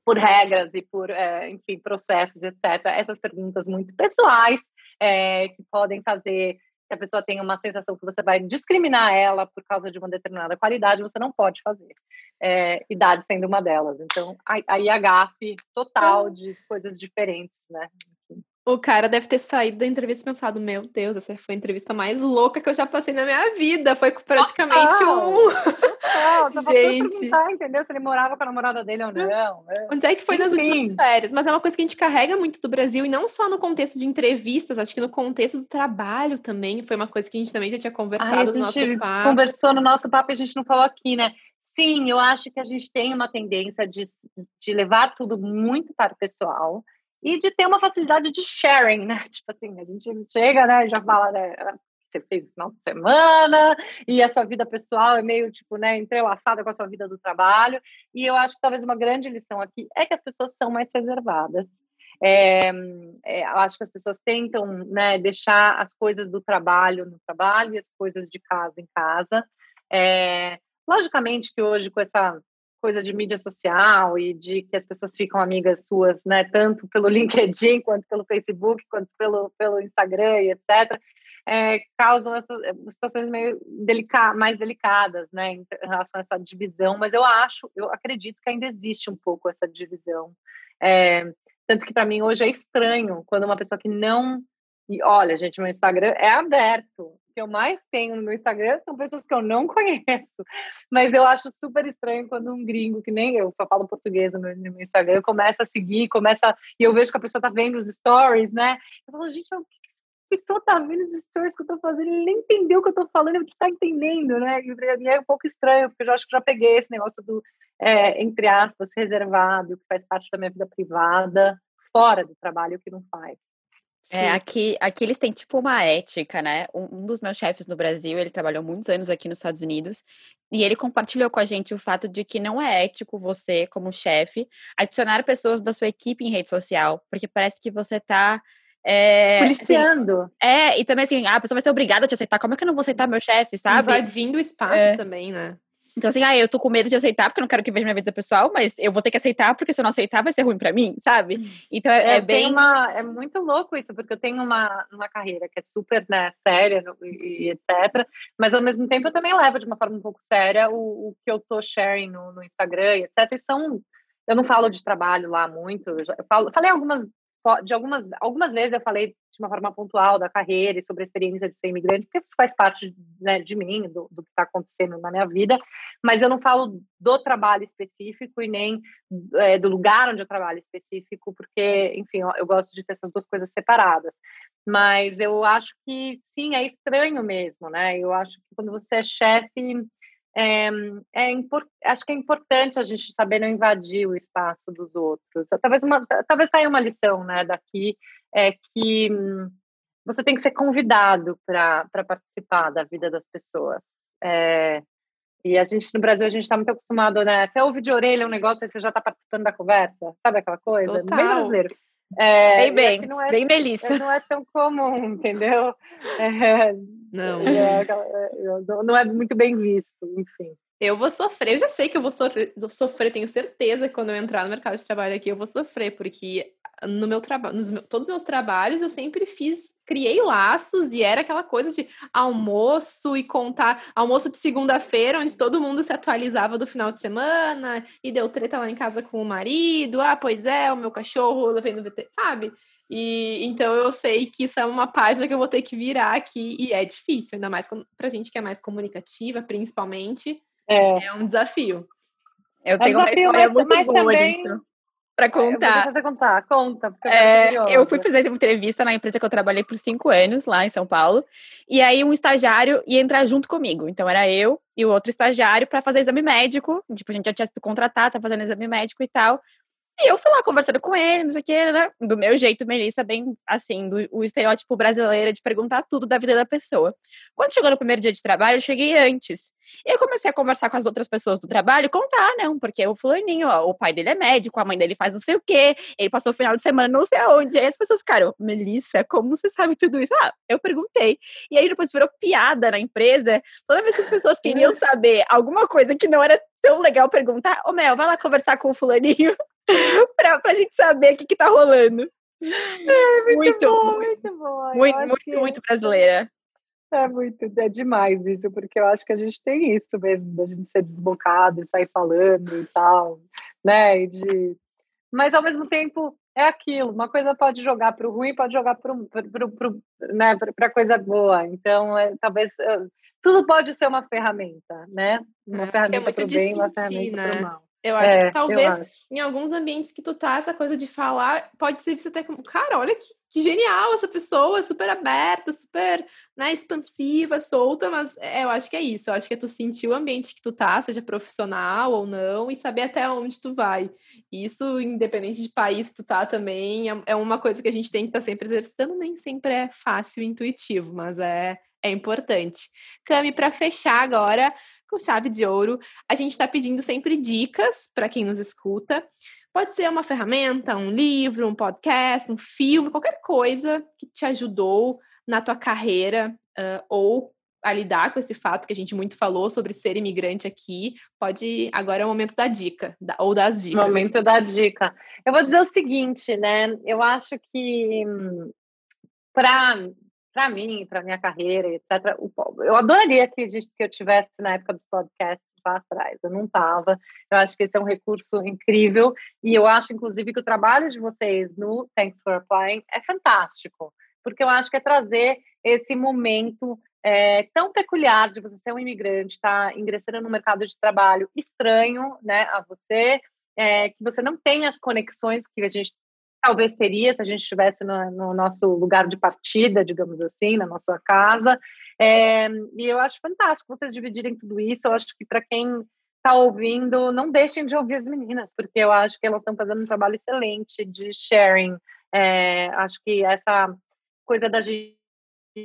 por regras e por, é, enfim, processos, etc. Essas perguntas muito pessoais é, que podem fazer que a pessoa tenha uma sensação que você vai discriminar ela por causa de uma determinada qualidade, você não pode fazer. É, idade sendo uma delas. Então, aí a gafe total de coisas diferentes, né?
O cara deve ter saído da entrevista e pensado: Meu Deus, essa foi a entrevista mais louca que eu já passei na minha vida. Foi praticamente um.
Não, Gente. entendeu? Se ele morava com a namorada dele ou não.
Né? Onde é que foi Enfim. nas últimas férias? Mas é uma coisa que a gente carrega muito do Brasil, e não só no contexto de entrevistas, acho que no contexto do trabalho também. Foi uma coisa que a gente também já tinha conversado Ai, no nosso papo.
Conversou no nosso papo e a gente não falou aqui, né? Sim, eu acho que a gente tem uma tendência de, de levar tudo muito para o pessoal e de ter uma facilidade de sharing, né? Tipo assim, a gente chega, né, já fala, né, você fez final de semana, e a sua vida pessoal é meio, tipo, né, entrelaçada com a sua vida do trabalho, e eu acho que talvez uma grande lição aqui é que as pessoas são mais reservadas. É, é, eu acho que as pessoas tentam né, deixar as coisas do trabalho no trabalho e as coisas de casa em casa. É, logicamente que hoje, com essa coisa de mídia social e de que as pessoas ficam amigas suas, né, tanto pelo LinkedIn, quanto pelo Facebook, quanto pelo, pelo Instagram e etc., é, causam essas é, situações meio delica mais delicadas, né, em relação a essa divisão, mas eu acho, eu acredito que ainda existe um pouco essa divisão. É, tanto que para mim hoje é estranho quando uma pessoa que não e olha, gente, meu Instagram é aberto. Que eu mais tenho no meu Instagram são pessoas que eu não conheço. Mas eu acho super estranho quando um gringo, que nem eu, só falo português no meu, Instagram, começa a seguir, começa. E eu vejo que a pessoa tá vendo os stories, né? Eu falo, gente, o que pessoa tá vendo os stories que eu tô fazendo? Ele nem entendeu o que eu tô falando, ele tá entendendo, né? E é um pouco estranho, porque eu já acho que já peguei esse negócio do, é, entre aspas, reservado, que faz parte da minha vida privada, fora do trabalho, que não faz.
É, aqui, aqui eles têm tipo uma ética, né? Um, um, dos meus chefes no Brasil, ele trabalhou muitos anos aqui nos Estados Unidos, e ele compartilhou com a gente o fato de que não é ético você, como chefe, adicionar pessoas da sua equipe em rede social, porque parece que você tá. É,
Policiando.
Assim, é, e também assim, a pessoa vai ser obrigada a te aceitar. Como é que eu não vou aceitar meu chefe, sabe?
Invadindo o espaço é. também, né?
Então, assim, ah, eu tô com medo de aceitar porque eu não quero que veja minha vida pessoal, mas eu vou ter que aceitar porque se eu não aceitar vai ser ruim para mim, sabe?
Então, é, é bem. Uma, é muito louco isso, porque eu tenho uma, uma carreira que é super né, séria e, e, etc. Mas ao mesmo tempo eu também levo de uma forma um pouco séria o, o que eu tô sharing no, no Instagram e etc. E são. Eu não falo de trabalho lá muito, eu, já, eu falo, falei algumas de algumas, algumas vezes eu falei de uma forma pontual da carreira e sobre a experiência de ser imigrante, porque isso faz parte né, de mim, do, do que está acontecendo na minha vida, mas eu não falo do trabalho específico e nem é, do lugar onde eu trabalho específico, porque, enfim, eu, eu gosto de ter essas duas coisas separadas. Mas eu acho que sim, é estranho mesmo, né? Eu acho que quando você é chefe é, é acho que é importante a gente saber não invadir o espaço dos outros. Talvez uma, talvez saia uma lição, né, daqui é que você tem que ser convidado para participar da vida das pessoas. É, E a gente, no Brasil, a gente está muito acostumado, né? Você ouve de orelha um negócio e você já está participando da conversa, sabe aquela coisa?
Total.
Bem brasileiro. É,
bem, bem, não é, bem Melissa.
Não é tão comum, entendeu? É,
não.
É, é não é muito bem visto, enfim.
Eu vou sofrer, eu já sei que eu vou sofrer, sofrer, tenho certeza que quando eu entrar no mercado de trabalho aqui eu vou sofrer, porque no meu trabalho, nos meus, todos os meus trabalhos eu sempre fiz, criei laços e era aquela coisa de almoço e contar, almoço de segunda-feira, onde todo mundo se atualizava do final de semana e deu treta lá em casa com o marido, ah, pois é, o meu cachorro levei no VT, sabe? E então eu sei que isso é uma página que eu vou ter que virar aqui e é difícil, ainda mais pra gente que é mais comunicativa, principalmente, é, é um desafio.
Eu tenho é um desafio, uma história muito boa também... disso para contar.
Eu contar, conta.
É, eu fui fazer uma entrevista na empresa que eu trabalhei por cinco anos, lá em São Paulo, e aí um estagiário ia entrar junto comigo. Então era eu e o outro estagiário para fazer exame médico. Tipo, a gente já tinha sido contratado, tá fazendo exame médico e tal. E eu fui lá conversando com ele, não sei o que, né? Do meu jeito, Melissa, bem assim, do, o estereótipo brasileiro de perguntar tudo da vida da pessoa. Quando chegou no primeiro dia de trabalho, eu cheguei antes. E eu comecei a conversar com as outras pessoas do trabalho e contar, não, porque o fulaninho, ó, o pai dele é médico, a mãe dele faz não sei o quê, ele passou o final de semana não sei aonde. Aí as pessoas ficaram, Melissa, como você sabe tudo isso? Ah, eu perguntei. E aí depois virou piada na empresa. Toda vez que as pessoas queriam saber alguma coisa que não era tão legal perguntar, ô Mel, vai lá conversar com o fulaninho. pra, pra gente saber o que, que tá rolando.
É, muito, muito, bom, muito bom.
Muito, muito, que... muito brasileira.
É muito, é demais isso, porque eu acho que a gente tem isso mesmo, da gente ser desbocado e sair falando e tal, né? E de... Mas ao mesmo tempo é aquilo, uma coisa pode jogar para o ruim, pode jogar para né, a coisa boa. Então, é, talvez tudo pode ser uma ferramenta, né? Uma é, ferramenta é para o bem, uma ferramenta né? para o mal.
Eu acho é, que talvez em alguns ambientes que tu tá, essa coisa de falar, pode ser visto até como, cara, olha que, que genial essa pessoa, super aberta, super né, expansiva, solta, mas é, eu acho que é isso. Eu acho que é tu sentir o ambiente que tu tá, seja profissional ou não, e saber até onde tu vai. Isso, independente de país que tu tá também, é, é uma coisa que a gente tem que estar tá sempre exercitando, nem sempre é fácil e intuitivo, mas é, é importante. Cami, para fechar agora, com chave de ouro. A gente está pedindo sempre dicas para quem nos escuta. Pode ser uma ferramenta, um livro, um podcast, um filme, qualquer coisa que te ajudou na tua carreira uh, ou a lidar com esse fato que a gente muito falou sobre ser imigrante aqui. Pode, agora é o momento da dica, da, ou das dicas.
Momento da dica. Eu vou dizer o seguinte, né? Eu acho que para para mim, para minha carreira, etc. Eu adoraria que, eu tivesse na época dos podcasts lá atrás. Eu não estava. Eu acho que esse é um recurso incrível e eu acho, inclusive, que o trabalho de vocês no Thanks for Applying é fantástico, porque eu acho que é trazer esse momento é, tão peculiar de você ser um imigrante, estar tá ingressando no mercado de trabalho estranho, né, a você, é, que você não tem as conexões que a gente talvez teria se a gente estivesse no, no, nosso lugar de partida, digamos assim, na nossa casa. É, e eu acho fantástico vocês dividirem tudo isso. Eu acho que para quem está ouvindo, não deixem de ouvir as meninas, porque eu acho que elas estão fazendo um trabalho excelente de sharing. É, acho que essa coisa da gente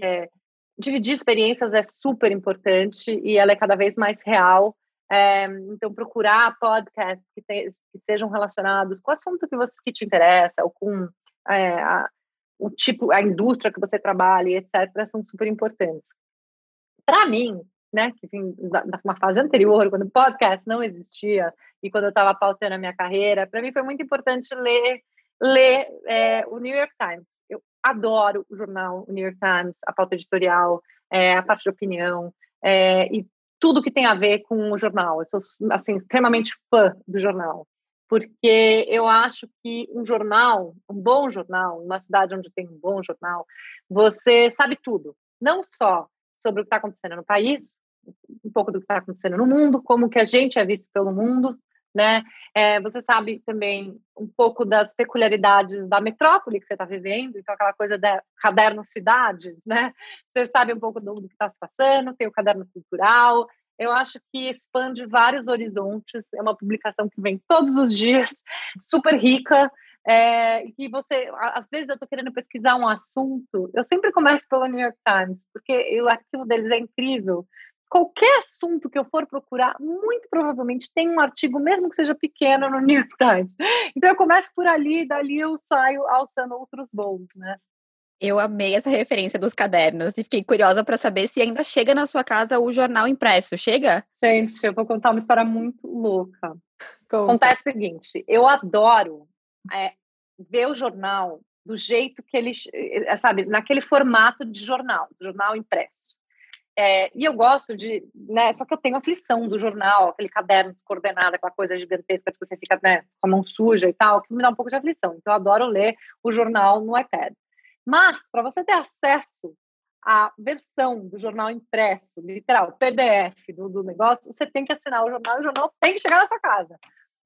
é, dividir experiências é super importante e ela é cada vez mais real. É, então, procurar podcasts que, te, que, sejam relacionados com o assunto que, você, que te interessa, ou com é, a, o tipo, a indústria que você trabalha, etc., são super importantes. Para mim, né, que vim da, uma fase anterior, quando o podcast não existia e quando eu estava pautando a minha carreira, para mim foi muito importante ler, ler é, o New York Times. Eu adoro o jornal o New York Times, a pauta editorial, é, a parte de opinião, é, e tudo que tem a ver com o jornal. Eu sou assim extremamente fã do jornal, porque eu acho que um jornal, um bom jornal, uma cidade onde tem um bom jornal, você sabe tudo, não só sobre o que está acontecendo no país, um pouco do que está acontecendo no mundo, como que a gente é visto pelo mundo, né? É, você sabe também um pouco das peculiaridades da metrópole que você está vivendo, então aquela coisa da caderno cidades, né? Você sabe um pouco do, que está se passando, tem o caderno cultural. Eu acho que expande vários horizontes. É uma publicação que vem todos os dias, super rica. É, que você, às vezes eu estou querendo pesquisar um assunto, eu sempre começo pelo New York Times, porque o arquivo deles é incrível qualquer assunto que eu for procurar, muito provavelmente tem um artigo, mesmo que seja pequeno, no New York Times. Então eu começo por ali, dali eu saio alçando outros voos, né?
Eu amei essa referência dos cadernos e fiquei curiosa para saber se ainda chega na sua casa o jornal impresso. Chega?
Gente, eu vou contar uma história muito louca. Conta. Acontece o seguinte: eu adoro é, ver o jornal do jeito que ele, é, sabe, naquele formato de jornal, jornal impresso. É, e eu gosto de, né, só que eu tenho aflição do jornal, aquele caderno descoordenado, aquela coisa gigantesca que você fica né, com a mão suja e tal, que me dá um pouco de aflição. Então eu adoro ler o jornal no iPad. Mas, para você ter acesso à versão do jornal impresso, literal, PDF do, do negócio, você tem que assinar o jornal e o jornal tem que chegar na sua casa.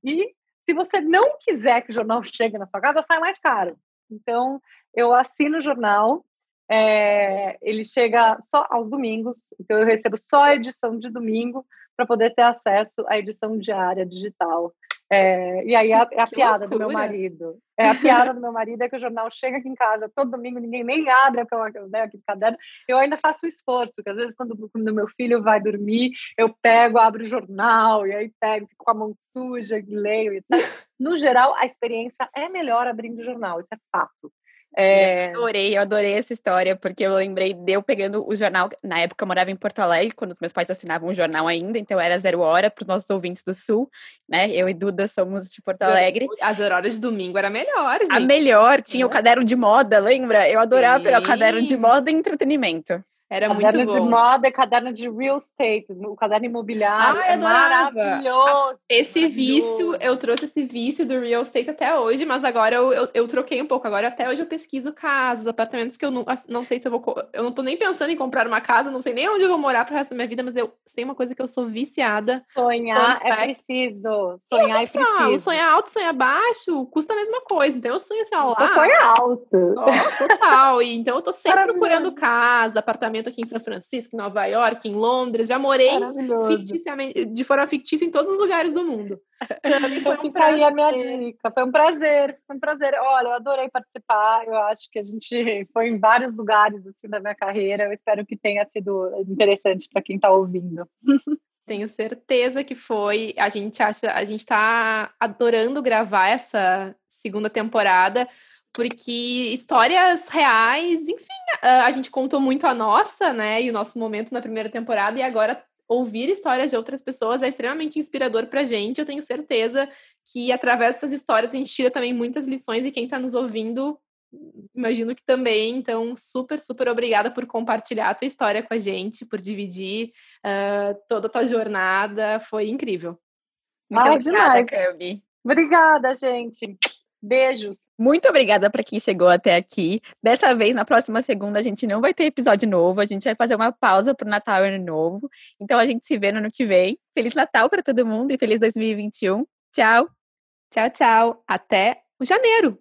E se você não quiser que o jornal chegue na sua casa, sai mais caro. Então, eu assino o jornal, é, ele chega só aos domingos, então eu recebo só a edição de domingo para poder ter acesso à edição diária digital. É, e aí é a, é a piada loucura. do meu marido. É a piada do meu marido é que o jornal chega aqui em casa todo domingo, ninguém nem abre aquela, né, aquele caderno. Eu ainda faço o esforço, que às vezes quando, quando meu filho vai dormir, eu pego, abro o jornal, e aí pego, fico com a mão suja, e leio. E tal. No geral, a experiência é melhor abrindo o jornal, isso é fato.
É... Eu adorei, eu adorei essa história, porque eu lembrei de eu pegando o jornal. Na época eu morava em Porto Alegre, quando os meus pais assinavam o jornal ainda, então era zero hora para os nossos ouvintes do Sul, né? Eu e Duda somos de Porto Alegre.
As horas de domingo era melhor, gente.
A melhor, tinha é. o caderno de moda, lembra? Eu adorava Sim. pegar o caderno de moda e entretenimento.
Era
caderno
muito bom.
de moda caderno de real estate, o caderno imobiliário. Ah, é maravilhoso.
Esse maravilhoso. vício, eu trouxe esse vício do real estate até hoje, mas agora eu, eu, eu, troquei um pouco. Agora até hoje eu pesquiso casas, apartamentos que eu não, não sei se eu vou. Eu não tô nem pensando em comprar uma casa, não sei nem onde eu vou morar pro resto da minha vida, mas eu sei uma coisa que eu sou viciada.
Sonhar é preciso. Sonhar é preciso.
sonhar alto, sonhar baixo, custa a mesma coisa. Então eu sonho assim, ó,
lá. Sonhar alto.
Ó, total. E, então eu tô sempre procurando casa, apartamento apartamento aqui em São Francisco, em Nova York, em Londres. Já morei de forma fictícia em todos os lugares do mundo.
Foi um prazer. aí a minha dica. Foi um prazer, foi um prazer. Olha, eu adorei participar. Eu acho que a gente foi em vários lugares assim da minha carreira. Eu espero que tenha sido interessante para quem está ouvindo.
Tenho certeza que foi. A gente acha, a gente está adorando gravar essa segunda temporada porque histórias reais, enfim, a gente contou muito a nossa, né, e o nosso momento na primeira temporada, e agora ouvir histórias de outras pessoas é extremamente inspirador pra gente. Eu tenho certeza que através dessas histórias a gente tira também muitas lições, e quem está nos ouvindo, imagino que também. Então, super, super obrigada por compartilhar a tua história com a gente, por dividir uh, toda a tua jornada. Foi incrível.
Muito ah, obrigada, demais. Kirby. Obrigada, gente. Beijos.
Muito obrigada para quem chegou até aqui. Dessa vez, na próxima segunda, a gente não vai ter episódio novo. A gente vai fazer uma pausa para o Natal e Ano Novo. Então a gente se vê no ano que vem. Feliz Natal para todo mundo e feliz 2021. Tchau.
Tchau, tchau. Até o janeiro.